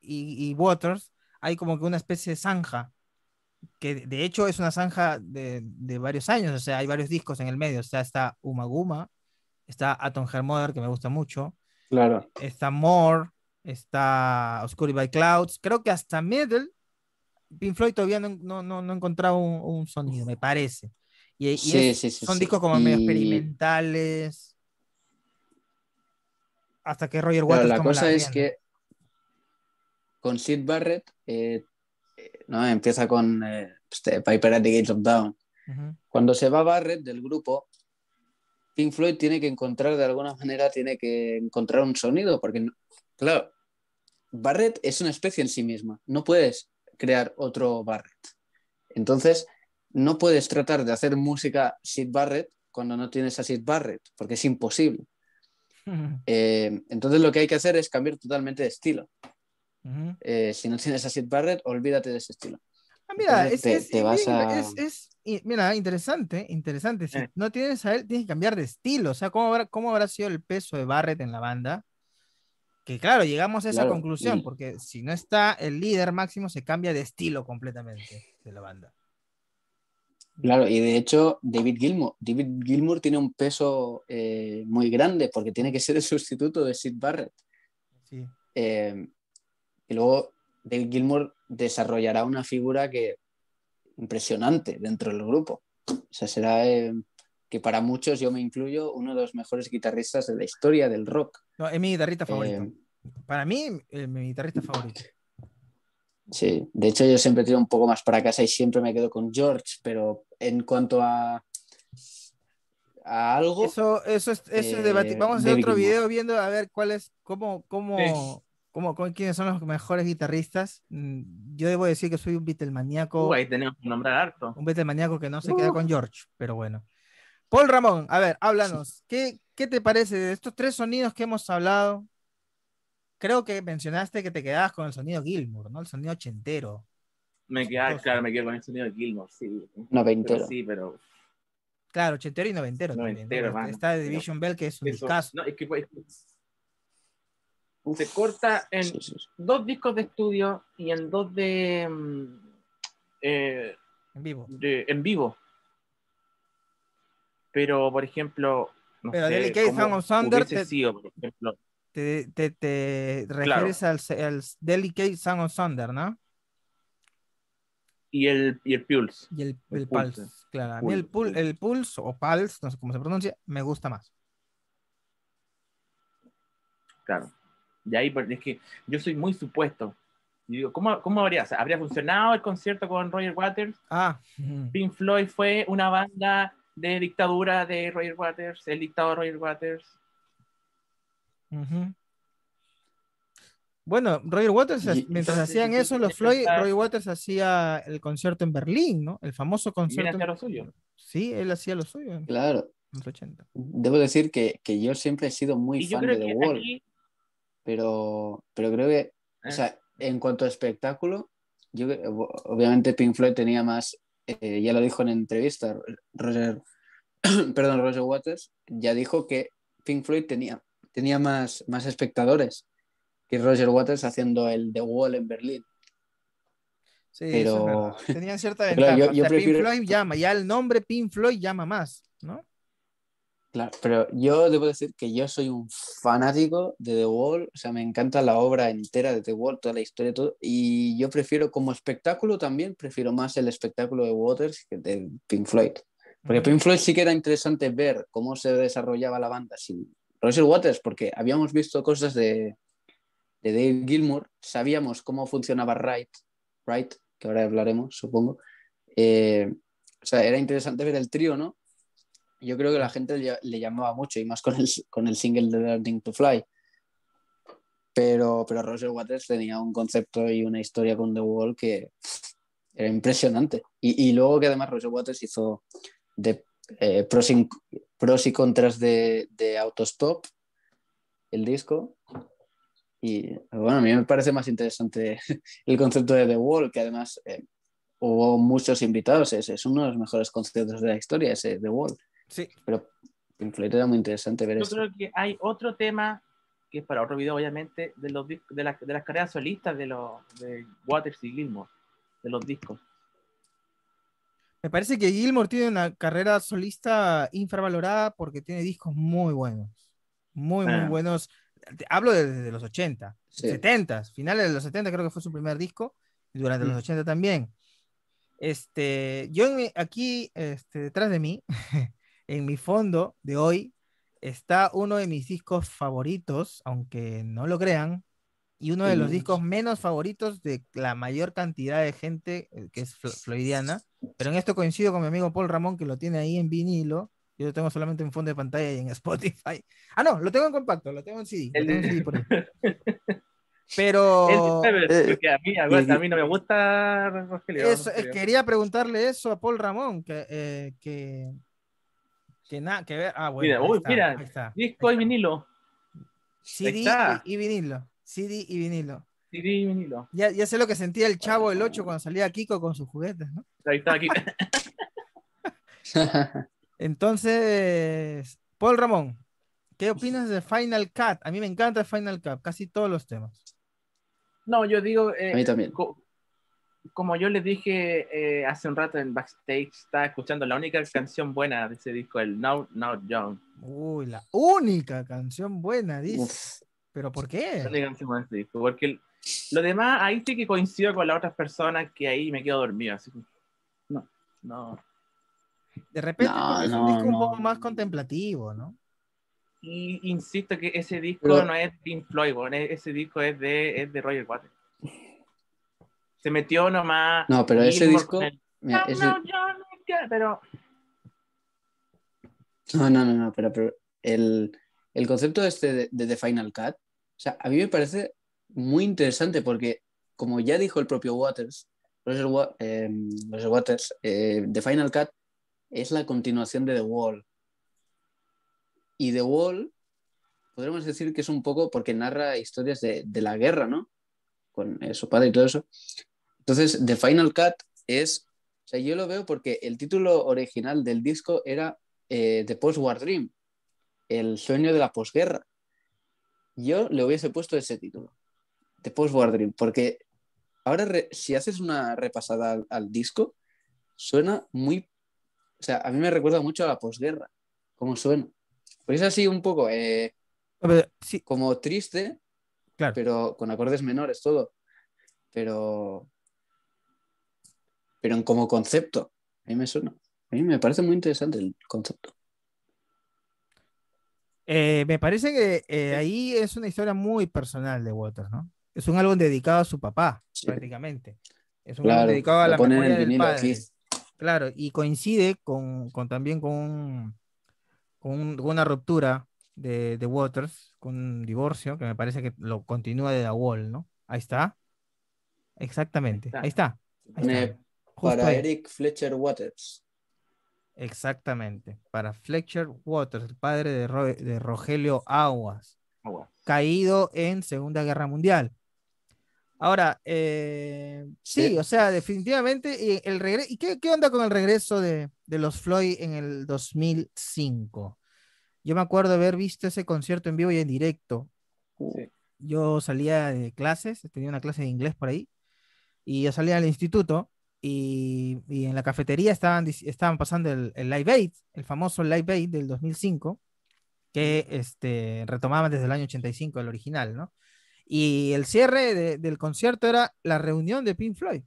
y, y Waters hay como que una especie de zanja, que de- hecho es una zanja de, de varios años, o sea, hay varios discos en el medio, o sea, está Umaguma, está Atom Her Mother, que me gusta mucho, Claro. está More, está Obscured by Clouds, creo que hasta Middle, Pink Floyd todavía no, no, no, no ha encontrado un, un sonido, me parece. Y, y Sí, es- sí, sí, son discos como medio experimentales. Hasta que Roger Claro, Waters la toma cosa es rienda. que con Sid Barrett, eh, ¿no? empieza con eh, este, Piper at the Gates of. Ujú. Cuando se va Barrett del grupo, Pink Floyd tiene que encontrar de alguna manera, tiene que encontrar un sonido, porque, claro, Barrett es una especie en sí misma, no puedes crear otro Barrett. Entonces, no puedes tratar de hacer música Sid Barrett cuando no tienes a Sid Barrett, porque es imposible. Eh, entonces, lo que hay que hacer es cambiar totalmente de estilo. Eh, si no tienes a Sid Barrett, olvídate de ese estilo. Ah, mira, es, te- es- te vas a- mira, interesante, interesante. Si Eh. no tienes a él, tienes que cambiar de estilo. O sea, ¿cómo habrá, cómo habrá sido el peso de Barrett en la banda? Que claro, llegamos a esa Claro, conclusión, porque si no está el líder máximo, se cambia de estilo completamente de la banda. Claro, y de hecho, David Gilmour, David Gilmour tiene un peso eh, muy grande porque tiene que ser el sustituto de Sid Barrett. Sí. Eh, y luego David Gilmour desarrollará una figura que impresionante dentro del grupo. O sea, será eh, que para muchos, yo me incluyo, uno de los mejores guitarristas de la historia del rock. No, es mi guitarrista favorito. Eh, Para mí, eh, mi guitarrista favorito. sí, de hecho yo siempre tiro un poco más para casa y siempre me quedo con George, pero en cuanto a, a algo... Eso, eso es, eso es eh, debati- Vamos a hacer David otro video viendo a ver cuál es, cómo, cómo, Sí. Cómo, cómo- quiénes son los mejores guitarristas. Mm, Yo debo decir que soy un Beatlemaníaco. Uh, ahí tenemos que nombrar harto. un Beatlemaníaco que no se queda con George, pero bueno. Paul Ramón, a ver, háblanos. ¿Qué, qué te parece de estos tres sonidos que hemos hablado? Creo que mencionaste que te quedabas con el sonido Gilmour, ¿no? El sonido ochentero. Me queda, Entonces- claro, me quedo con el sonido de Gilmore, sí. Una Pero sí, pero Claro, ochentero y noventero. también, ¿no? Noventero, Porque hermano. Está de Division Bell, que es un eso, discazo. no, es que se corta en Sí, sí, sí. dos discos de estudio y en dos de, mm, eh, En vivo. de- en vivo. Pero, por ejemplo, no Pero sé, Delicate of Thunder te- sido, por ejemplo, Te, te, te refieres al, al Delicate Sound of Thunder, ¿no? y el, y el Pulse. Y el, El el Pulse. Pulse. Claro, a mí el, Pulse, pul- el Pulse o Pulse, no sé cómo se pronuncia, me gusta más. Claro. Y ahí, es que yo soy muy supuesto. Y digo, ¿cómo, cómo habría, o sea, habría funcionado el concierto con Roger Waters? Ah. Pink Floyd fue una banda de dictadura de Roger Waters, el dictador Roger Waters. Ujú. Bueno, Roger Waters, Y- mientras entonces, hacían eso, los Floyd, pensar- Roger Waters hacía el concierto en Berlín, ¿no? El famoso concierto. hacia en- lo suyo. Sí, él hacía lo suyo en Claro, los 80. debo decir que, que yo siempre he sido muy Y yo fan creo de The que Wall, aquí. Pero, pero creo que, o eh, sea, en cuanto a espectáculo, yo obviamente Pink Floyd tenía más, eh, ya lo dijo en entrevista, Roger, perdón, Roger Waters, ya dijo que Pink Floyd tenía, tenía más, más espectadores que Roger Waters haciendo el The Wall en Berlín. Sí, eso es Pero-. Tenían cierta Claro, ventaja. yo- O yo sea, prefiero- Pink Floyd llama, ya el nombre Pink Floyd llama más, ¿no? Claro, pero yo debo decir que yo soy un fanático de The Wall, o sea, me encanta la obra entera de The Wall, toda la historia, todo, y yo prefiero como espectáculo también, prefiero más el espectáculo de Waters que de Pink Floyd. Porque. Pink Floyd sí que era interesante ver cómo se desarrollaba la banda sin Roger Waters, porque habíamos visto cosas de, de Dave Gilmour, sabíamos cómo funcionaba Wright, Wright que ahora hablaremos, supongo. Eh, o sea, era interesante ver el trío, ¿no? Yo creo que la gente le, llamaba mucho, y más con el, con el single de Learning to Fly. Pero, pero Roger Waters tenía un concepto y una historia con The Wall que era impresionante. Y, y luego que además Roger Waters hizo eh, pros, y, pros y contras de, de Autostop, el disco. Y bueno, a mí me parece más interesante el concepto de The Wall, que además eh, hubo muchos invitados. Es, es, uno de los mejores conciertos de la historia, ese The Wall. Sí. Pero Pink Floyd era muy interesante ver Yo eso. creo que hay otro tema que es para otro video, obviamente, de, los, de, las- de las carreras solistas de, los, de Waters y Gilmore, de los discos. Me parece que Gilmore tiene una carrera solista infravalorada porque tiene discos muy buenos. Muy, muy Ah. buenos. Te- Hablo de- desde los 80, Sí. 70, finales de los 70 creo que fue su primer disco, y durante los Mm. 80 también. Este, yo aquí, este, detrás de mí, en mi fondo de hoy, está uno de mis discos favoritos, aunque no lo crean, y uno de los discos menos favoritos de la mayor cantidad de gente eh, que es floydiana. Pero en esto coincido con mi amigo Paul Ramón, que lo tiene ahí en vinilo. Yo lo tengo solamente en fondo de pantalla y en Spotify. Ah, no, lo tengo en compacto, lo tengo en CD. El- tengo en CD por ahí. Pero Él sabe, eh, a mí, a, mí no me gusta Rogelio. eso, es- Rogelio. quería preguntarle eso a Paul Ramón, que, eh, que, que nada que ver. Ah, bueno, Mira, uy, está, mira, ahí está. Disco y vinilo. CD está. y, y vinilo. CD y vinilo. CD y vinilo. Ya, ya sé lo que sentía el chavo del 8 cuando salía Kiko con sus juguetes, ¿no? Ahí está aquí. Entonces, Paul Ramón, ¿qué opinas de Final Cut? A mí me encanta Final Cut, casi todos los temas. No, yo digo, eh, A mí también. co- como yo les dije eh, hace un rato en backstage, estaba escuchando la única canción buena de ese disco, el Now Now Young. Uy, la única canción buena, dice. Uf, ¿Pero por La qué? única canción buena de ese disco, porque el- lo demás ahí sí que coincido con las otras personas que ahí me quedo dormido. Así que, no, no. De repente No, es un no, disco un no. poco más contemplativo, ¿no? Y insisto que ese disco Pero- no es Pink Floyd, e- ese disco es de, es de Roger Waters. Se metió nomás. No, pero ese disco- con el- mira, No, ese- no, yo no quiero, pero No, no, no, no, pero, pero el, el concepto este de, de The Final Cut, o sea, a mí me parece muy interesante porque, como ya dijo el propio Waters, Roger, Wa- eh, Roger Waters, eh, The Final Cut es la continuación de The Wall. Y The Wall, podríamos decir que es un poco porque narra historias de, de la guerra, ¿no? Con eh, su padre y todo eso. Entonces, The Final Cut es, o sea, yo lo veo porque el título original del disco era eh, The Post-War Dream, el sueño de la posguerra. Yo le hubiese puesto ese título, The Post-War Dream, porque ahora re- si haces una repasada al, al disco, suena muy, o sea, a mí me recuerda mucho a la posguerra, cómo suena. Pues es así un poco eh, A ver, sí, como triste, Claro. pero con acordes menores, todo. Pero, pero en como concepto, a mí me suena. A mí me parece muy interesante el concepto. eh, me parece que eh, ahí es una historia muy personal de Waters, ¿no? Es un álbum dedicado a su papá, Sí. prácticamente. Es un Claro, álbum dedicado a la memoria el del padre. aquí. Claro, y coincide con, con también con, un- con un- con una ruptura de, de Waters, con un divorcio, que me parece que lo continúa de The Wall, ¿no? Ahí está. Exactamente. Ahí Ahí está. Ahí Pone está. Para ahí. Eric Fletcher Waters. Exactamente. Para Fletcher Waters, el padre de, Ro- de Rogelio Aguas, bueno. caído en Segunda Guerra Mundial. Ahora, eh, sí, Sí. o sea, definitivamente, y, el regre- ¿y qué, qué onda con el regreso de, de los Floyd en el 2005? Yo me acuerdo haber visto ese concierto en vivo y en directo. Sí. Yo salía de clases, tenía una clase de inglés por ahí, y yo salía al instituto y, y en la cafetería estaban, estaban pasando el, el Live Aid, el famoso Live Aid del 2005, que este, retomaban desde el año 85 el original, ¿no? Y el cierre de- del concierto era la reunión de Pink Floyd,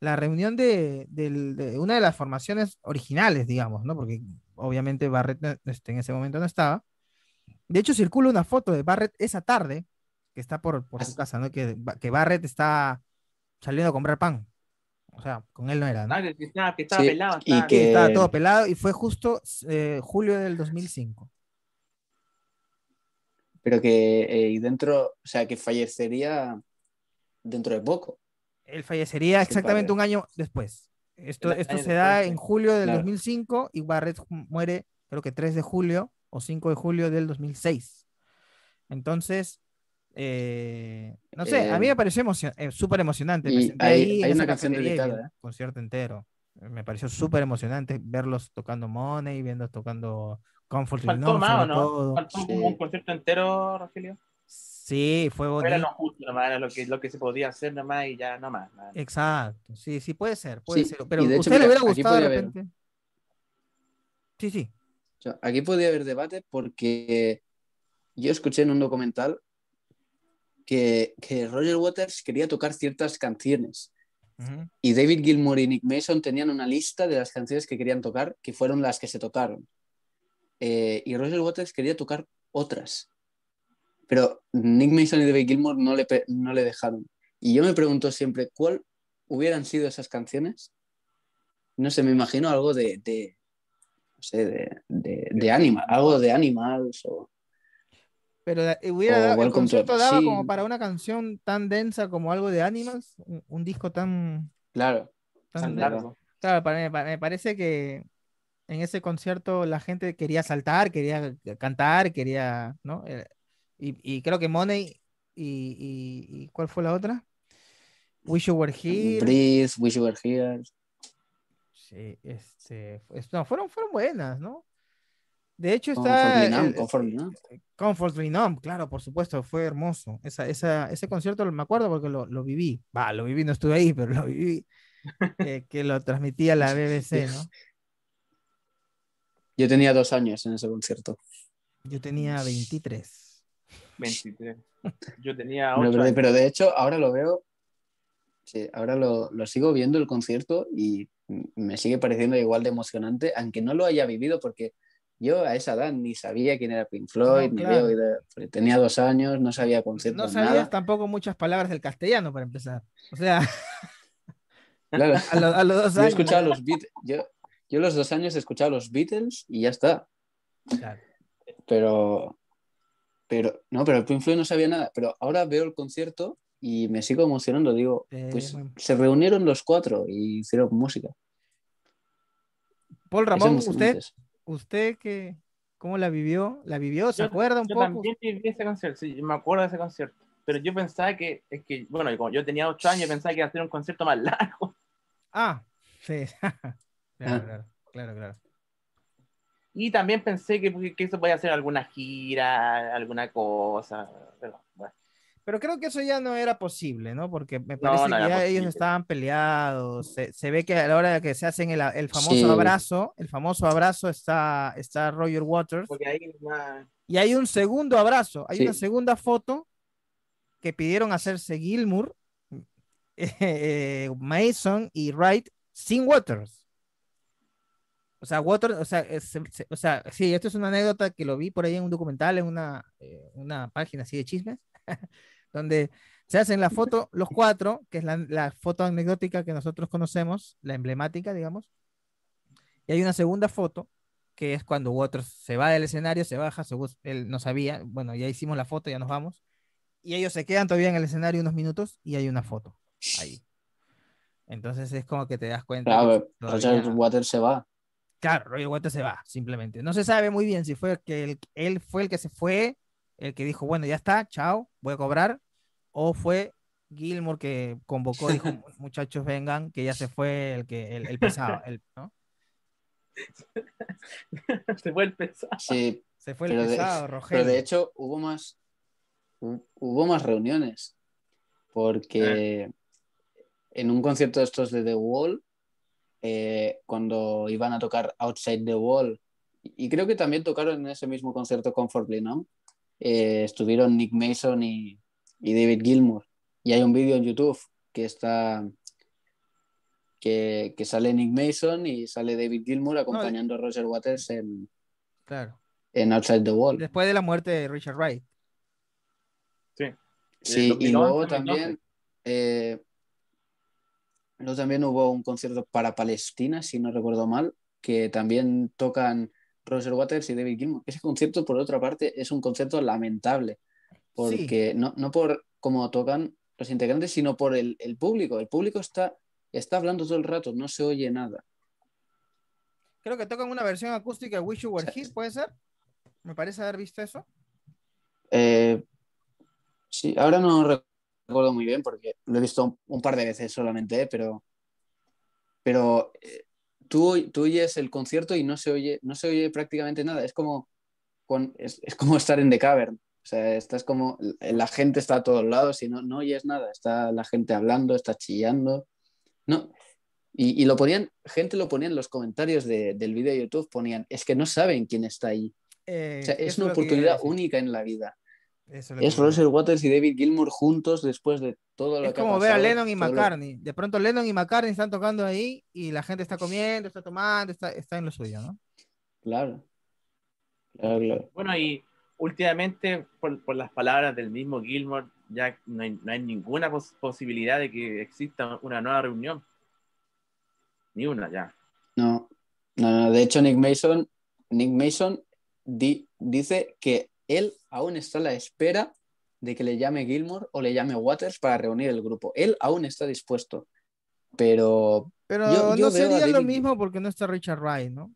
la reunión de, del- de una de las formaciones originales, digamos, ¿no? Porque obviamente Barrett no- este, en ese momento no estaba. De hecho, circula una foto de Barrett esa tarde, que está por, por su casa, ¿no? Que, que Barrett está saliendo a comprar pan. O sea, con él no era, ¿no? Ah, que, estaba, que estaba Sí, pelado. y estaba- Sí, que- estaba todo pelado y fue justo eh, julio del 2005. Pero que eh, y dentro, o sea, que fallecería dentro de poco. Él fallecería Sí, exactamente padre. un año después. Esto, esto año se da después, en sí. julio del Claro. 2005 y Barrett mu- muere creo que 3 de julio o 5 de julio del 2006. Entonces, eh, no sé, a mí Eh, me pareció emocion- eh, súper emocionante. Me senté hay- ahí en hay una canción dedicada, ¿eh? concierto entero. Me pareció súper emocionante verlos tocando Money, viendo tocando Comfort Faltó Enough, más, ¿o sobre no? todo. Faltó Sí. como un concierto entero, Rogelio. Sí, fue Era bonito. lo justo nomás, era lo que, lo que se podía hacer nomás y ya no más. nada. Exacto, sí, sí, puede ser, puede Sí, ser. Pero y de ¿a hecho, usted le mira, hubiera aquí gustado de podría haber- repente? Sí, sí. Aquí podía haber debate porque yo escuché en un documental que, que Roger Waters quería tocar ciertas canciones y David Gilmour y Nick Mason tenían una lista de las canciones que querían tocar, que fueron las que se tocaron. Eh, y Roger Waters quería tocar otras. Pero Nick Mason y David Gilmour no le, no le dejaron. Y yo me pregunto siempre, ¿cuál hubieran sido esas canciones? No sé, me imagino algo de, de no sé, de, de, de Animal, algo de Animals o... Pero da- hubiera O dado- el concierto daba sí. como para una canción tan densa como algo de Animals, un, un disco tan, Claro, tan largo. Claro, para- me, pa- me parece que en ese concierto la gente quería saltar, quería cantar, quería, ¿no? Eh, Y, y creo que Money y, y- y ¿cuál fue la otra? Wish You Were Here. Breathe, Wish You Were Here. Sí, este, es- no, fueron, fueron buenas, ¿no? De hecho está Comfortably Numb. Comfortably Numb, claro, por supuesto, fue hermoso. Esa, esa, ese concierto lo- me acuerdo porque lo, lo viví. Va, lo viví, no estuve ahí, pero lo viví. eh, que lo transmitía la BBC, ¿no? Yo tenía dos años en ese concierto. Yo tenía 23. 23. Yo tenía Pero, 8 pero- pero de hecho, ahora lo veo. Sí, ahora lo, lo sigo viendo el concierto y me sigue pareciendo igual de emocionante, aunque no lo haya vivido, porque yo a esa edad ni sabía quién era Pink Floyd, No, ni claro. porque tenía dos años, no sabía conciertos, No sabías nada. tampoco muchas palabras del castellano para empezar. O sea, Claro, a, lo- a los dos yo he años. escuchado los Beatles, yo, yo los dos años he escuchado los Beatles y ya está. Claro. Pero, pero, no, pero el Pink Floyd no sabía nada. Pero ahora veo el concierto y me sigo emocionando. Digo, Eh, pues se reunieron los cuatro y hicieron música. Paul Ramón, ¿usted. Usted que, cómo la vivió? ¿La vivió? ¿Se Yo- acuerda un Yo poco? también viví ese concierto, sí, me acuerdo de ese concierto. Pero yo pensaba que, es que, bueno, como yo tenía 8 años, pensaba que iba a ser un concierto más largo. Ah, sí. claro, claro, claro, claro. Y también pensé que, que eso podía ser alguna gira, alguna cosa. Pero, bueno. Pero creo que eso ya no era posible, ¿no? Porque me No, parece no que era ya ellos estaban peleados. Se, se ve que a la hora de que se hacen el, el famoso Sí. abrazo, el famoso abrazo está, está Roger Waters. Porque ahí más- Y hay un segundo abrazo, hay Sí. una segunda foto que pidieron hacerse Gilmour, eh, Mason y Wright sin Waters. O sea, Waters, o sea, es- se- o sea, sí, esto es una anécdota que lo vi por ahí en un documental, en una, eh, una página así de chismes, donde se hacen la foto los cuatro, que es la, la foto anecdótica que nosotros conocemos, la emblemática, digamos. Y hay una segunda foto que es cuando Waters se va del escenario, se baja, él no sabía, bueno, ya hicimos la foto, ya nos vamos, y ellos se quedan todavía en el escenario unos minutos y hay una foto ahí. Entonces es como que te das cuenta. Claro, todavía- Roger Waters se va. Claro, Roger Waters se va, simplemente. No se sabe muy bien si fue que él, él fue el que se fue, el que dijo, bueno, ya está, chao, voy a cobrar, o fue Gilmour que convocó, dijo, muchachos, vengan, que ya se fue el que el, el pesado, el- ¿no? se fue el pesado. Sí, Se fue el Pero de- pesado, pero Rogelio. de hecho hubo más, hu- hubo más reuniones. Porque en un concierto de estos de The Wall, eh, cuando iban a tocar Outside the Wall, y creo que también tocaron en ese mismo concierto Comfortably Numb, eh, estuvieron Nick Mason y, y David Gilmour. Y hay un vídeo en YouTube que está que, que sale Nick Mason y sale David Gilmour acompañando a Roger Waters en, Claro. en Outside the Wall. Después de la muerte de Richard Wright. Sí. Sí, En y 2011, luego 2012. también, eh, luego también hubo un concierto para Palestina, si no recuerdo mal, que también tocan Roger Waters y David Gilmour. Ese concierto, por otra parte, es un concierto lamentable, porque no, no por cómo tocan los integrantes, sino por el, el público. El público está, está hablando todo el rato, no se oye nada. Creo que tocan una versión acústica de Wish You Were. Here, ¿puede ser? Me parece haber visto eso. Eh, sí, ahora no recuerdo muy bien porque lo he visto un, un par de veces solamente, eh, pero, pero eh, tú, tú oyes el concierto y no se oye, no se oye prácticamente nada. Es como, con- es, es como estar en The Cavern. O sea, estás como, la gente está a todos lados y no, no oyes nada, está la gente hablando, está chillando. No. Y, y lo ponían, gente lo ponía en los comentarios de- del vídeo de YouTube, ponían, es que no saben quién está ahí. Eh, O sea, es una oportunidad única en la vida. Eso es Es. Russell Waters y David Gilmour juntos después de todo lo Es que ha como ver a pasado, Lennon y todo lo- McCartney. De pronto Lennon y McCartney están tocando ahí y la gente está comiendo, está tomando, está, está en lo suyo, ¿no? Claro. Claro, claro. Bueno, y últimamente, por, por las palabras del mismo Gilmore, ya no hay, no hay ninguna pos- posibilidad de que exista una nueva reunión. Ni una, ya. No, no, no, de hecho Nick Mason, Nick Mason di- dice que él aún está a la espera de que le llame Gilmore o le llame Waters para reunir el grupo. Él aún está dispuesto, pero Pero Yo- yo no sería lo mismo porque no está Richard Wright, ¿no?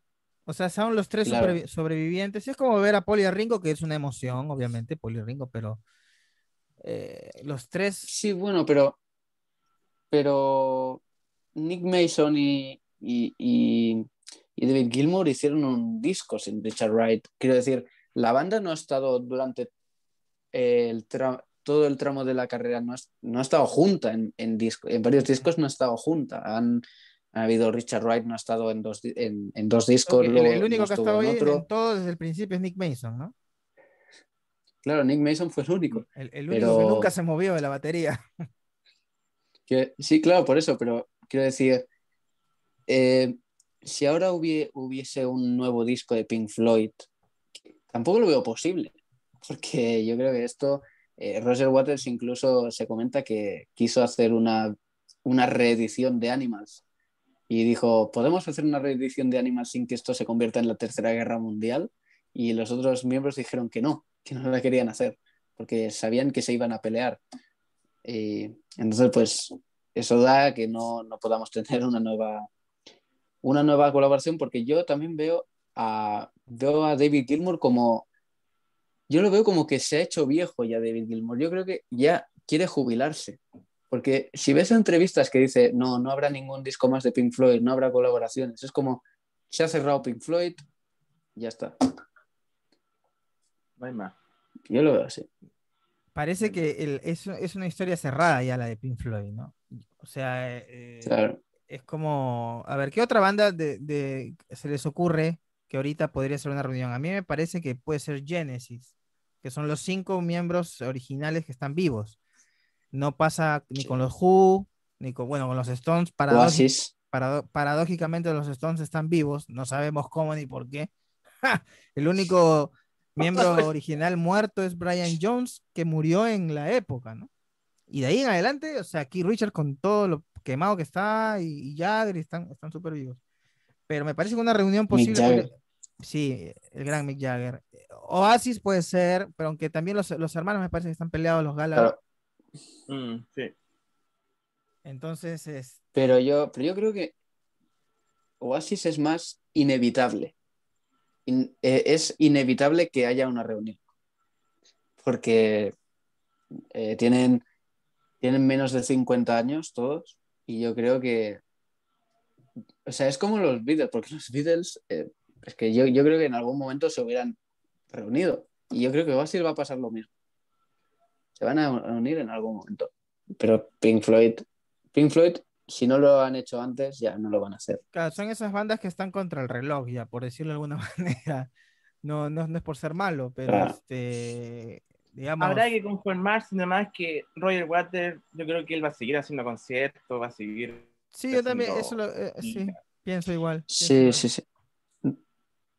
O sea, son los tres Claro. supervi- sobrevivientes. Es como ver a y a Ringo, que es una emoción, obviamente, y Ringo, pero eh, los tres. sí, bueno, pero, pero Nick Mason y, y, y- y David Gilmour hicieron un disco sin Richard Wright. Quiero decir, la banda no ha estado durante el todo el tramo de la carrera, no, has- no ha estado junta en, en, disco, en varios discos, no ha estado junta. Han, ha habido Richard Wright, no ha estado en dos, en, en dos discos. el, luego el único no que ha estado en otro. en todo desde el principio es Nick Mason, ¿no? Claro, Nick Mason fue el único. El, el único que nunca se movió de la batería. Que- sí, claro, por eso, pero quiero decir, eh, si ahora hubie- hubiese un nuevo disco de Pink Floyd, tampoco lo veo posible, porque yo creo que esto, eh, Roger Waters incluso se comenta que quiso hacer una, una reedición de Animals y dijo, ¿podemos hacer una reedición de Animals sin que esto se convierta en la Tercera Guerra Mundial? Y los otros miembros dijeron que no, que no la querían hacer, porque sabían que se iban a pelear. Y entonces, pues eso da que no, no podamos tener una nueva, una nueva colaboración, porque yo también veo a, veo a David Gilmour como, yo lo veo como que se ha hecho viejo ya David Gilmour. Yo creo que ya quiere jubilarse. Porque si ves entrevistas que dice, no, no habrá ningún disco más de Pink Floyd, no habrá colaboraciones, es como, se ha cerrado Pink Floyd, ya está. No hay más. Yo lo veo así. Parece que el- es, es una historia cerrada ya la de Pink Floyd, ¿no? O sea, eh, Claro. es como, a ver, ¿qué otra banda de, de- se les ocurre que ahorita podría ser una reunión? A mí me parece que puede ser Genesis, que son los cinco miembros originales que están vivos. No pasa ni con los Who, ni con, bueno, con los Stones, paradójic- Oasis. parado- paradójicamente los Stones están vivos, no sabemos cómo ni por qué. El único miembro original muerto es Brian Jones, que murió en la época, ¿no? Y de ahí en adelante, o sea, aquí Richard con todo lo quemado que está y, y Jagger están están súper vivos. Pero me parece que una reunión posible. Sí, el gran Mick Jagger. Oasis puede ser, pero aunque también los, los hermanos me parece que están peleados los Gallagher. Claro. Mm, sí. Entonces, es, Pero yo, pero yo creo que Oasis es más inevitable. In- eh, es inevitable que haya una reunión. Porque eh, tienen, tienen menos de 50 años todos. Y yo creo que. O sea, es como los Beatles, porque los Beatles. eh, es que yo, yo creo que en algún momento se hubieran reunido. Y yo creo que Oasis va a pasar lo mismo. Se van a unir en algún momento. Pero Pink Floyd. Pink Floyd si no lo han hecho antes, ya no lo van a hacer. Claro, son esas bandas que están contra el reloj, ya, por decirlo de alguna manera. No, no, no es por ser malo, pero Claro. este, digamos, Habrá que conformarse nada más que Roger Waters, yo creo que él va a seguir haciendo conciertos, va a seguir. sí, yo también, eso lo, eh, sí, pienso igual. pienso Sí, igual. sí, sí.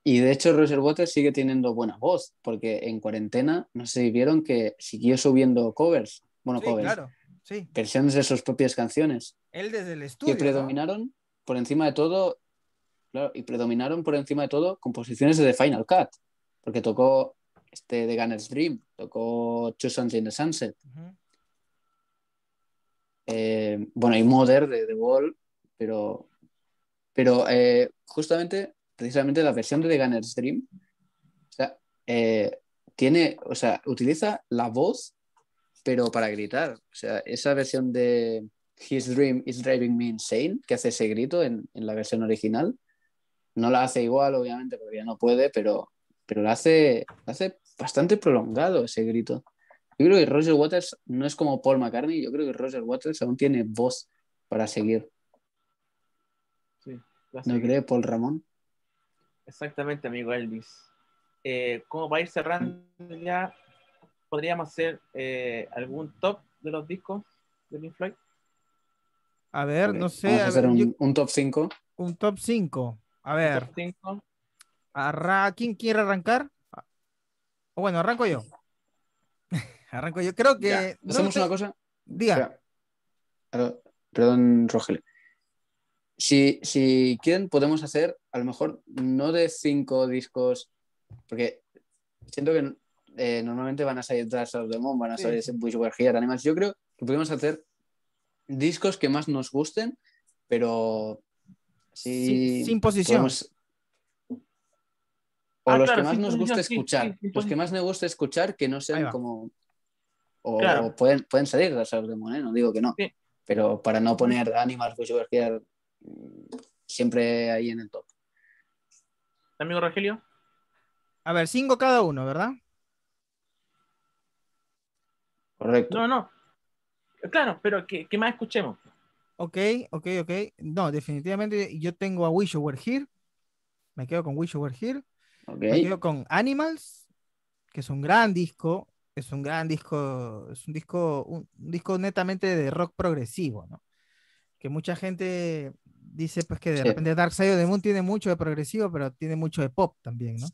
Y de hecho Roger Waters sigue teniendo buena voz, porque en cuarentena, no sé si vieron que siguió subiendo covers, bueno, Sí, covers, claro, sí. versiones de sus propias canciones, Él desde el estudio, que ¿no? predominaron por encima de todo, claro, y predominaron por encima de todo composiciones de The Final Cut, porque tocó este de Gunner's Dream, tocó Two Suns in the Sunset, eh, bueno, y Mother de The Wall, pero, pero eh, justamente, precisamente la versión de The Gunner's Dream, o sea, eh, tiene, o sea, utiliza la voz, pero para gritar. O sea, esa versión de His Dream is Driving Me Insane, que hace ese grito en, en la versión original, no la hace igual, obviamente, porque ya no puede, pero, pero la hace, la hace bastante prolongado ese grito. Yo creo que Roger Waters no es como Paul McCartney, yo creo que Roger Waters aún tiene voz para seguir. Sí, ¿No cree Paul Ramón? Exactamente, amigo Elvis. Eh, como para ir cerrando ya, podríamos hacer eh, algún top de los discos de Pink Floyd. A ver, no sé, Vamos a a hacer ver, un, yo- un top 5. un top 5. A ver, Top cinco. arra- ¿quién quiere arrancar? O bueno, arranco yo. arranco yo. Creo que. Ya, no Hacemos sé- una cosa. Diga. Espera. Perdón, Rogelio. Si, si quieren, podemos hacer, a lo mejor, no de cinco discos, porque siento que eh, normalmente van a salir Side of the Moon, van a salir sí. Here, Animals. Yo creo que podemos hacer discos que más nos gusten, pero sí, sin, sin posición. podemos- O Ah, los claro, que más nos posición, sí, escuchar. sí, los que más nos guste escuchar que no sean como. O, Claro. o pueden, pueden salir Side of the Moon, ¿eh? no digo que no. Pero para no poner Animals, Wish Siempre ahí en el top. Amigo Rogelio. A ver, cinco cada uno, ¿verdad? Correcto. No, no. Claro, pero que, que más escuchemos. Ok, ok, ok. No, definitivamente yo tengo a Wish You Were Here. Me quedo con Wish You Were Here. Me quedo con Animals, que es un gran disco. Es un gran disco. Es un disco, un, un disco netamente de rock progresivo, ¿no? Que mucha gente dice pues que de Sí. repente Dark Side of the Moon tiene mucho de progresivo, pero tiene mucho de pop también, ¿no?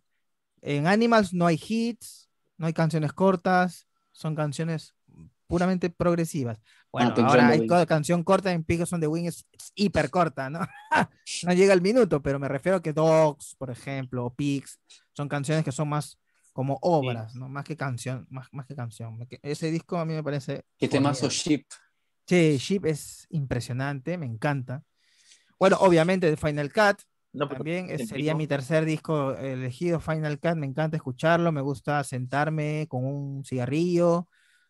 En Animals no hay hits, no hay canciones cortas, son canciones puramente progresivas. Bueno, on ahora hay co- canción corta en Pigs on the Wing es, es hiper corta, ¿no? no llega al minuto, pero me refiero a que Dogs, por ejemplo, o Pigs, son canciones que son más como obras, ¿no? Más que canción, más, más que canción. Ese disco a mí me parece... ¿Qué temazo. Ship? Sí, Sheep es impresionante, me encanta. Bueno, obviamente de Final Cut, No, pero- también sería mi tercer disco elegido, Final Cut, me encanta escucharlo, me gusta sentarme con un cigarrillo,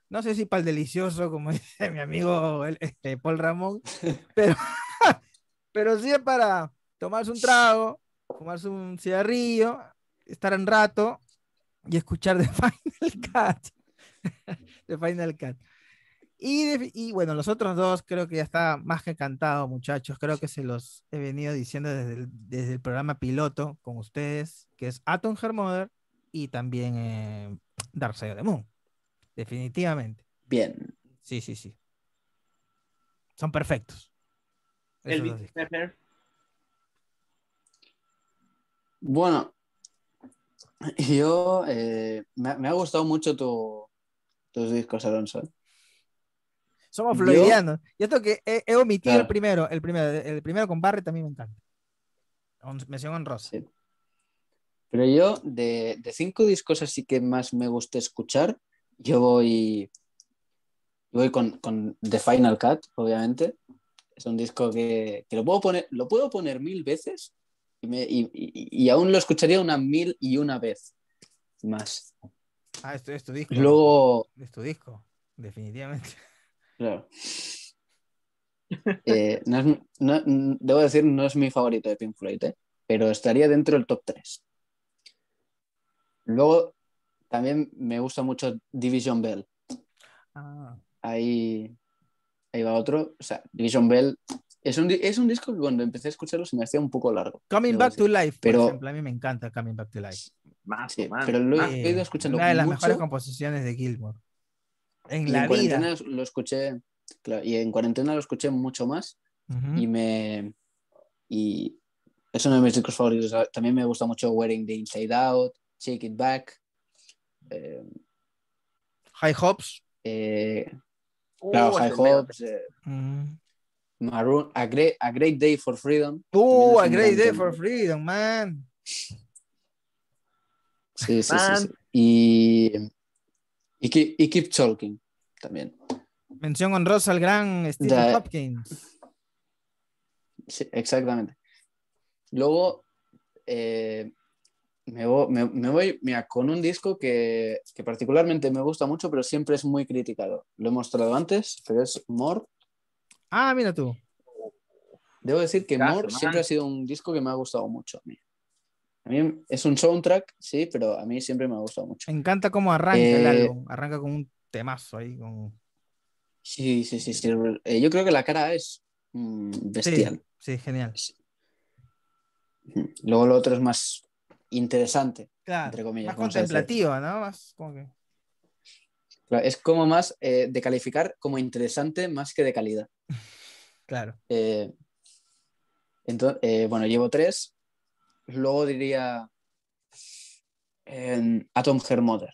no sé si para el delicioso, como dice mi amigo el- este, Paul Ramón, pero, pero sí es para tomarse un trago, fumarse un cigarrillo, estar un rato y escuchar de Final Cut. de Final Cut. Y, de- y bueno, los otros dos creo que ya está más que cantado, muchachos. Creo que se los he venido diciendo desde el, desde el programa piloto con ustedes, que es Atom Her Mother y también eh, Dark Side of the Moon. Definitivamente. Bien. Sí, sí, sí. Son perfectos. Pepper. Bueno, yo eh, me, me ha gustado mucho tu- tus discos, Alonso. Somos Yo- floydianos. Y esto que he, he omitido el primero, el primero, el primero con Barry también me encanta. Mención honrosa. Sí. Pero yo, de, de cinco discos así que más me gusta escuchar, yo voy, voy con, con The Final Cut, obviamente. Es un disco que, que lo, puedo poner, lo puedo poner mil veces y, me- y- y- y aún lo escucharía una mil y una vez más. Ah, esto es tu disco. Luego, Es tu disco, definitivamente. Claro. Eh, no es- no- n- debo decir, no es mi favorito de Pink Floyd, ¿eh? pero estaría dentro del top 3. Luego, también me gusta mucho Division Bell. Ah, Ahí, ahí va otro. O sea, Division Bell es un, es un disco que cuando empecé a escucharlo se me hacía un poco largo. Coming Back decir. to Life, por Pero- ejemplo. A mí me encanta Coming Back to Life. Más, Sí, más. pero lo he, Eh, he ido escuchando una de las mucho. mejores composiciones de Gilmore. En y la en vida. cuarentena lo escuché, claro, y en cuarentena lo escuché mucho más y me y es uno de mis discos favoritos. También me gusta mucho Wearing the Inside Out, Shake It Back, eh, High Hopes. eh, Uh, claro, High Hopes, eh. Maroon, a great, a Great Day for Freedom. Uh, También A Great Day tema. for Freedom, man. Sí, sí, sí. Y, y, Keep, y Keep Talking también. Mención honrosa al gran Stephen Da- Hopkins. Sí, exactamente. Luego eh, me, voy, me- me voy, mira, con un disco que, que particularmente me gusta mucho, pero siempre es muy criticado. Lo he mostrado antes, pero es More. Ah, mira tú. Debo decir que More siempre ha sido un disco que me ha gustado mucho a mí. A mí es un soundtrack, sí, pero a mí siempre me ha gustado mucho. Me encanta cómo arranca el Eh, álbum. Arranca con un temazo ahí. Con... Sí, sí, sí, sí. Eh, yo creo que la cara es mm, bestial. Sí, genial. Ujú. Luego lo otro es más interesante, Claro, entre comillas. más contemplativa, ¿no? Más como que... Claro, Es como más eh, de calificar como interesante más que de calidad. Claro. Eh, entonces, bueno, llevo tres. Luego diría eh, Atom Hair Mother.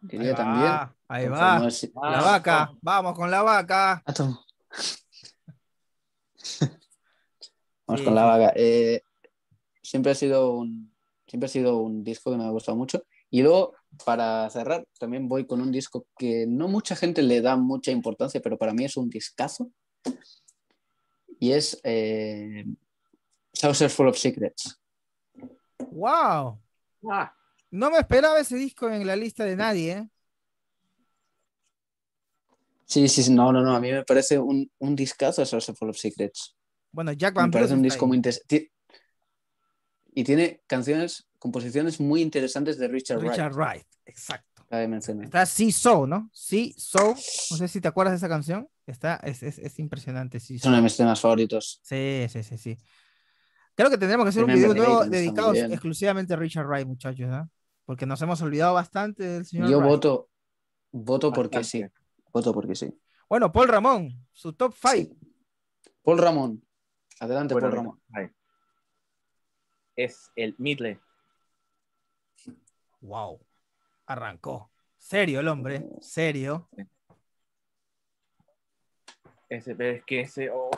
Diría Ahí también. va, ahí va. Sí. La Ah, vaca. Vamos con la vaca. Atom. Vamos Sí, con la sí. vaga. Eh, siempre ha sido un siempre ha sido un disco que me ha gustado mucho. Y luego, para cerrar, también voy con un disco que no mucha gente le da mucha importancia, pero para mí es un discazo. Y es eh, Saucer Full of Secrets. ¡Wow! Ah, No me esperaba ese disco en la lista de nadie, ¿eh? Sí, sí, sí, no, no, no. A mí me parece un, un discazo Full of Secrets. Bueno, Jack Me Van parece Blues un disco ahí. muy interesante. Y tiene canciones, composiciones muy interesantes de Richard, Richard Wright. Wright, exacto. Está See So, ¿no? See So. No sé si te acuerdas de esa canción. Está, es, es, es impresionante. See Es uno de So. mis temas favoritos. Sí, sí, sí, sí. Creo que tendríamos que hacer un video nuevo dedicado exclusivamente a Richard Wright, muchachos, ¿no? Porque nos hemos olvidado bastante del señor Yo Wright. voto, voto porque sí. Voto porque sí. Bueno, Paul Ramón, su top 5. Sí. Paul Ramón. Adelante, bueno, Paul Ramón. Es el Midley. Wow. Arrancó. Serio el hombre, serio. Ese, pero es que ese, oh,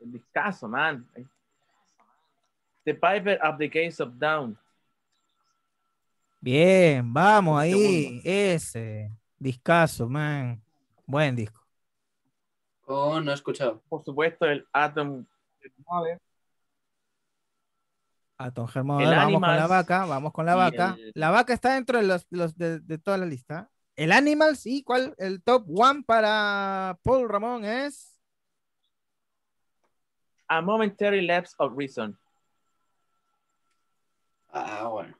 el discazo, man. The Piper of the Case of Down. Bien, vamos ahí. Ese. Discaso, man. Buen disco. Oh, no he escuchado. Por supuesto, el Atom. Atom Germán, El vamos con la vaca, vamos con la vaca. el- La vaca está dentro de los, los de, de toda la lista. El Animals y cuál el top one para Paul Ramón es A Momentary Lapse of Reason. Ah, bueno.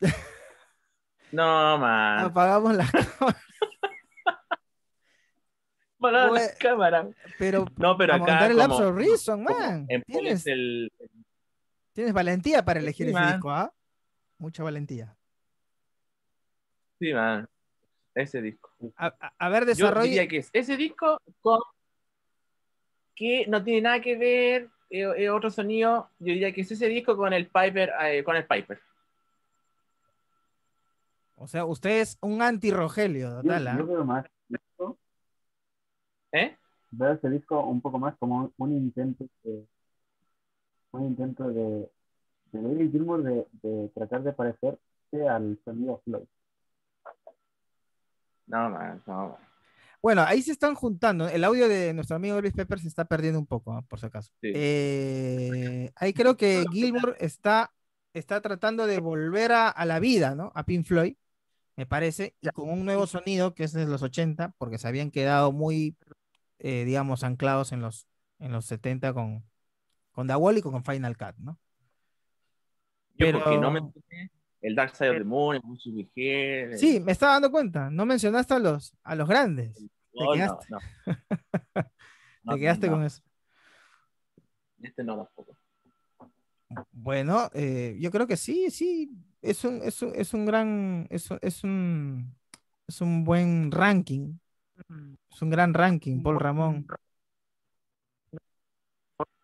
No, man. apagamos la Para la Pues- cámara. pero No, pero acá. el lapso reason, man. Tienes, es el, tienes valentía para elegir Sí, ese man. disco, ¿ah? Mucha valentía. sí, man. Ese disco. A, a- a ver, Yo desarrollo. diría que es ese disco con que no tiene nada que ver, otro sonido. Yo diría que es ese disco con el Piper, eh, con el Piper. O sea, usted es un anti-Rogelio, total, ¿ah? veo más esto, ¿Eh? veo este disco un poco más como un, un intento de un intento de, de David Gilmour de, de tratar de parecerse al sonido Floyd. No, man, no, man. Bueno, ahí se están juntando. El audio de nuestro amigo Elvis Pepper se está perdiendo un poco, por si acaso. Sí. Eh, ahí creo que Gilmour está, está tratando de volver a, a la vida, ¿no? A Pink Floyd, me parece, y con un nuevo sonido que es de los 80, porque se habían quedado muy, eh, digamos, anclados en los, en los 70 con, con The Wall y con Final Cut, ¿no? Yo Pero- porque no mencioné el Dark Side of the Moon, el Mucho Mujer. Sí, me estaba dando cuenta, no mencionaste a los, a los grandes, no, quedaste. no, te quedaste con eso. Este no tampoco. Bueno, eh, yo creo que sí, sí, es un, es un, es un gran, es, es un, es un buen ranking, es un gran ranking, Paul Ramón.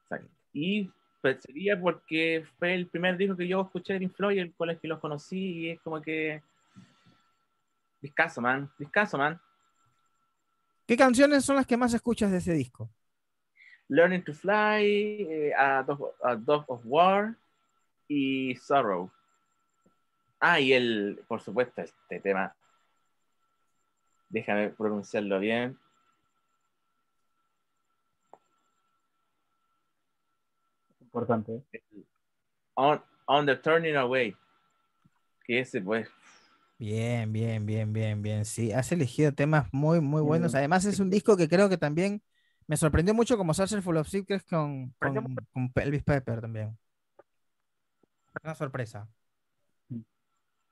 Exacto. Y pues, sería porque fue el primer disco que yo escuché de Pink Floyd, el con el que los conocí, y es como que. Discaso, man. Discaso, man. ¿Qué canciones son las que más escuchas de ese disco? Learning to Fly, eh, a, Dog, a Dog of War y Sorrow. Ah, y el, por supuesto, este tema. Déjame pronunciarlo bien. Importante. ¿eh? On, on the Turning Away. Que ese, pues, Bien, bien, bien, bien, bien, sí, has elegido temas muy, muy buenos. Además es un disco que creo que también me sorprendió mucho como Saucer Full of Secrets con, con, con Elvis Pepper también. Una sorpresa.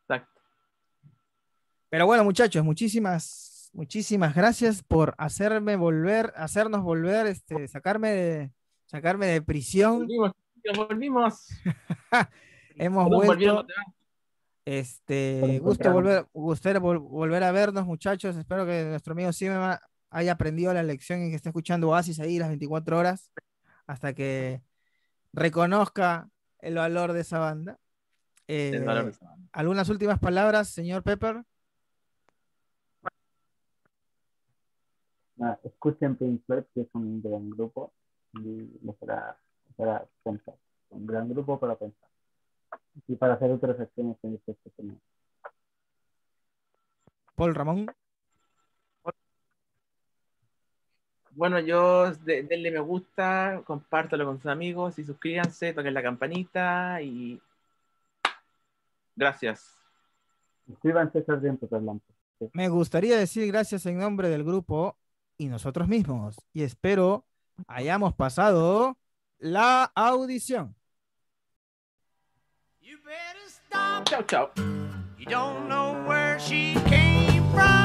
Exacto. Pero bueno, muchachos, muchísimas, muchísimas gracias por hacerme volver, hacernos volver, este, sacarme de, sacarme de prisión. Volvimos, volvimos. Hemos vuelto. Este, gusto volver, gusto vol- volver a vernos, muchachos. Espero que nuestro amigo Simema haya aprendido la lección y que esté escuchando Oasis ahí las 24 horas hasta que reconozca el valor de esa banda. El valor Eh, de esa banda. ¿Algunas últimas palabras, señor Pepper? Escuchen Pink Floyd, que es un gran grupo, les hará pensar. Un gran grupo para pensar. Y para hacer otras acciones en este tema. Paul Ramón. Bueno, yo de- denle me gusta, compártelo con sus amigos y suscríbanse, toquen la campanita y gracias. Suscríbanse vientos blancos. Me gustaría decir gracias en nombre del grupo y nosotros mismos. Y espero hayamos pasado la audición. You better stop. Chao, chao. You don't know where she came from.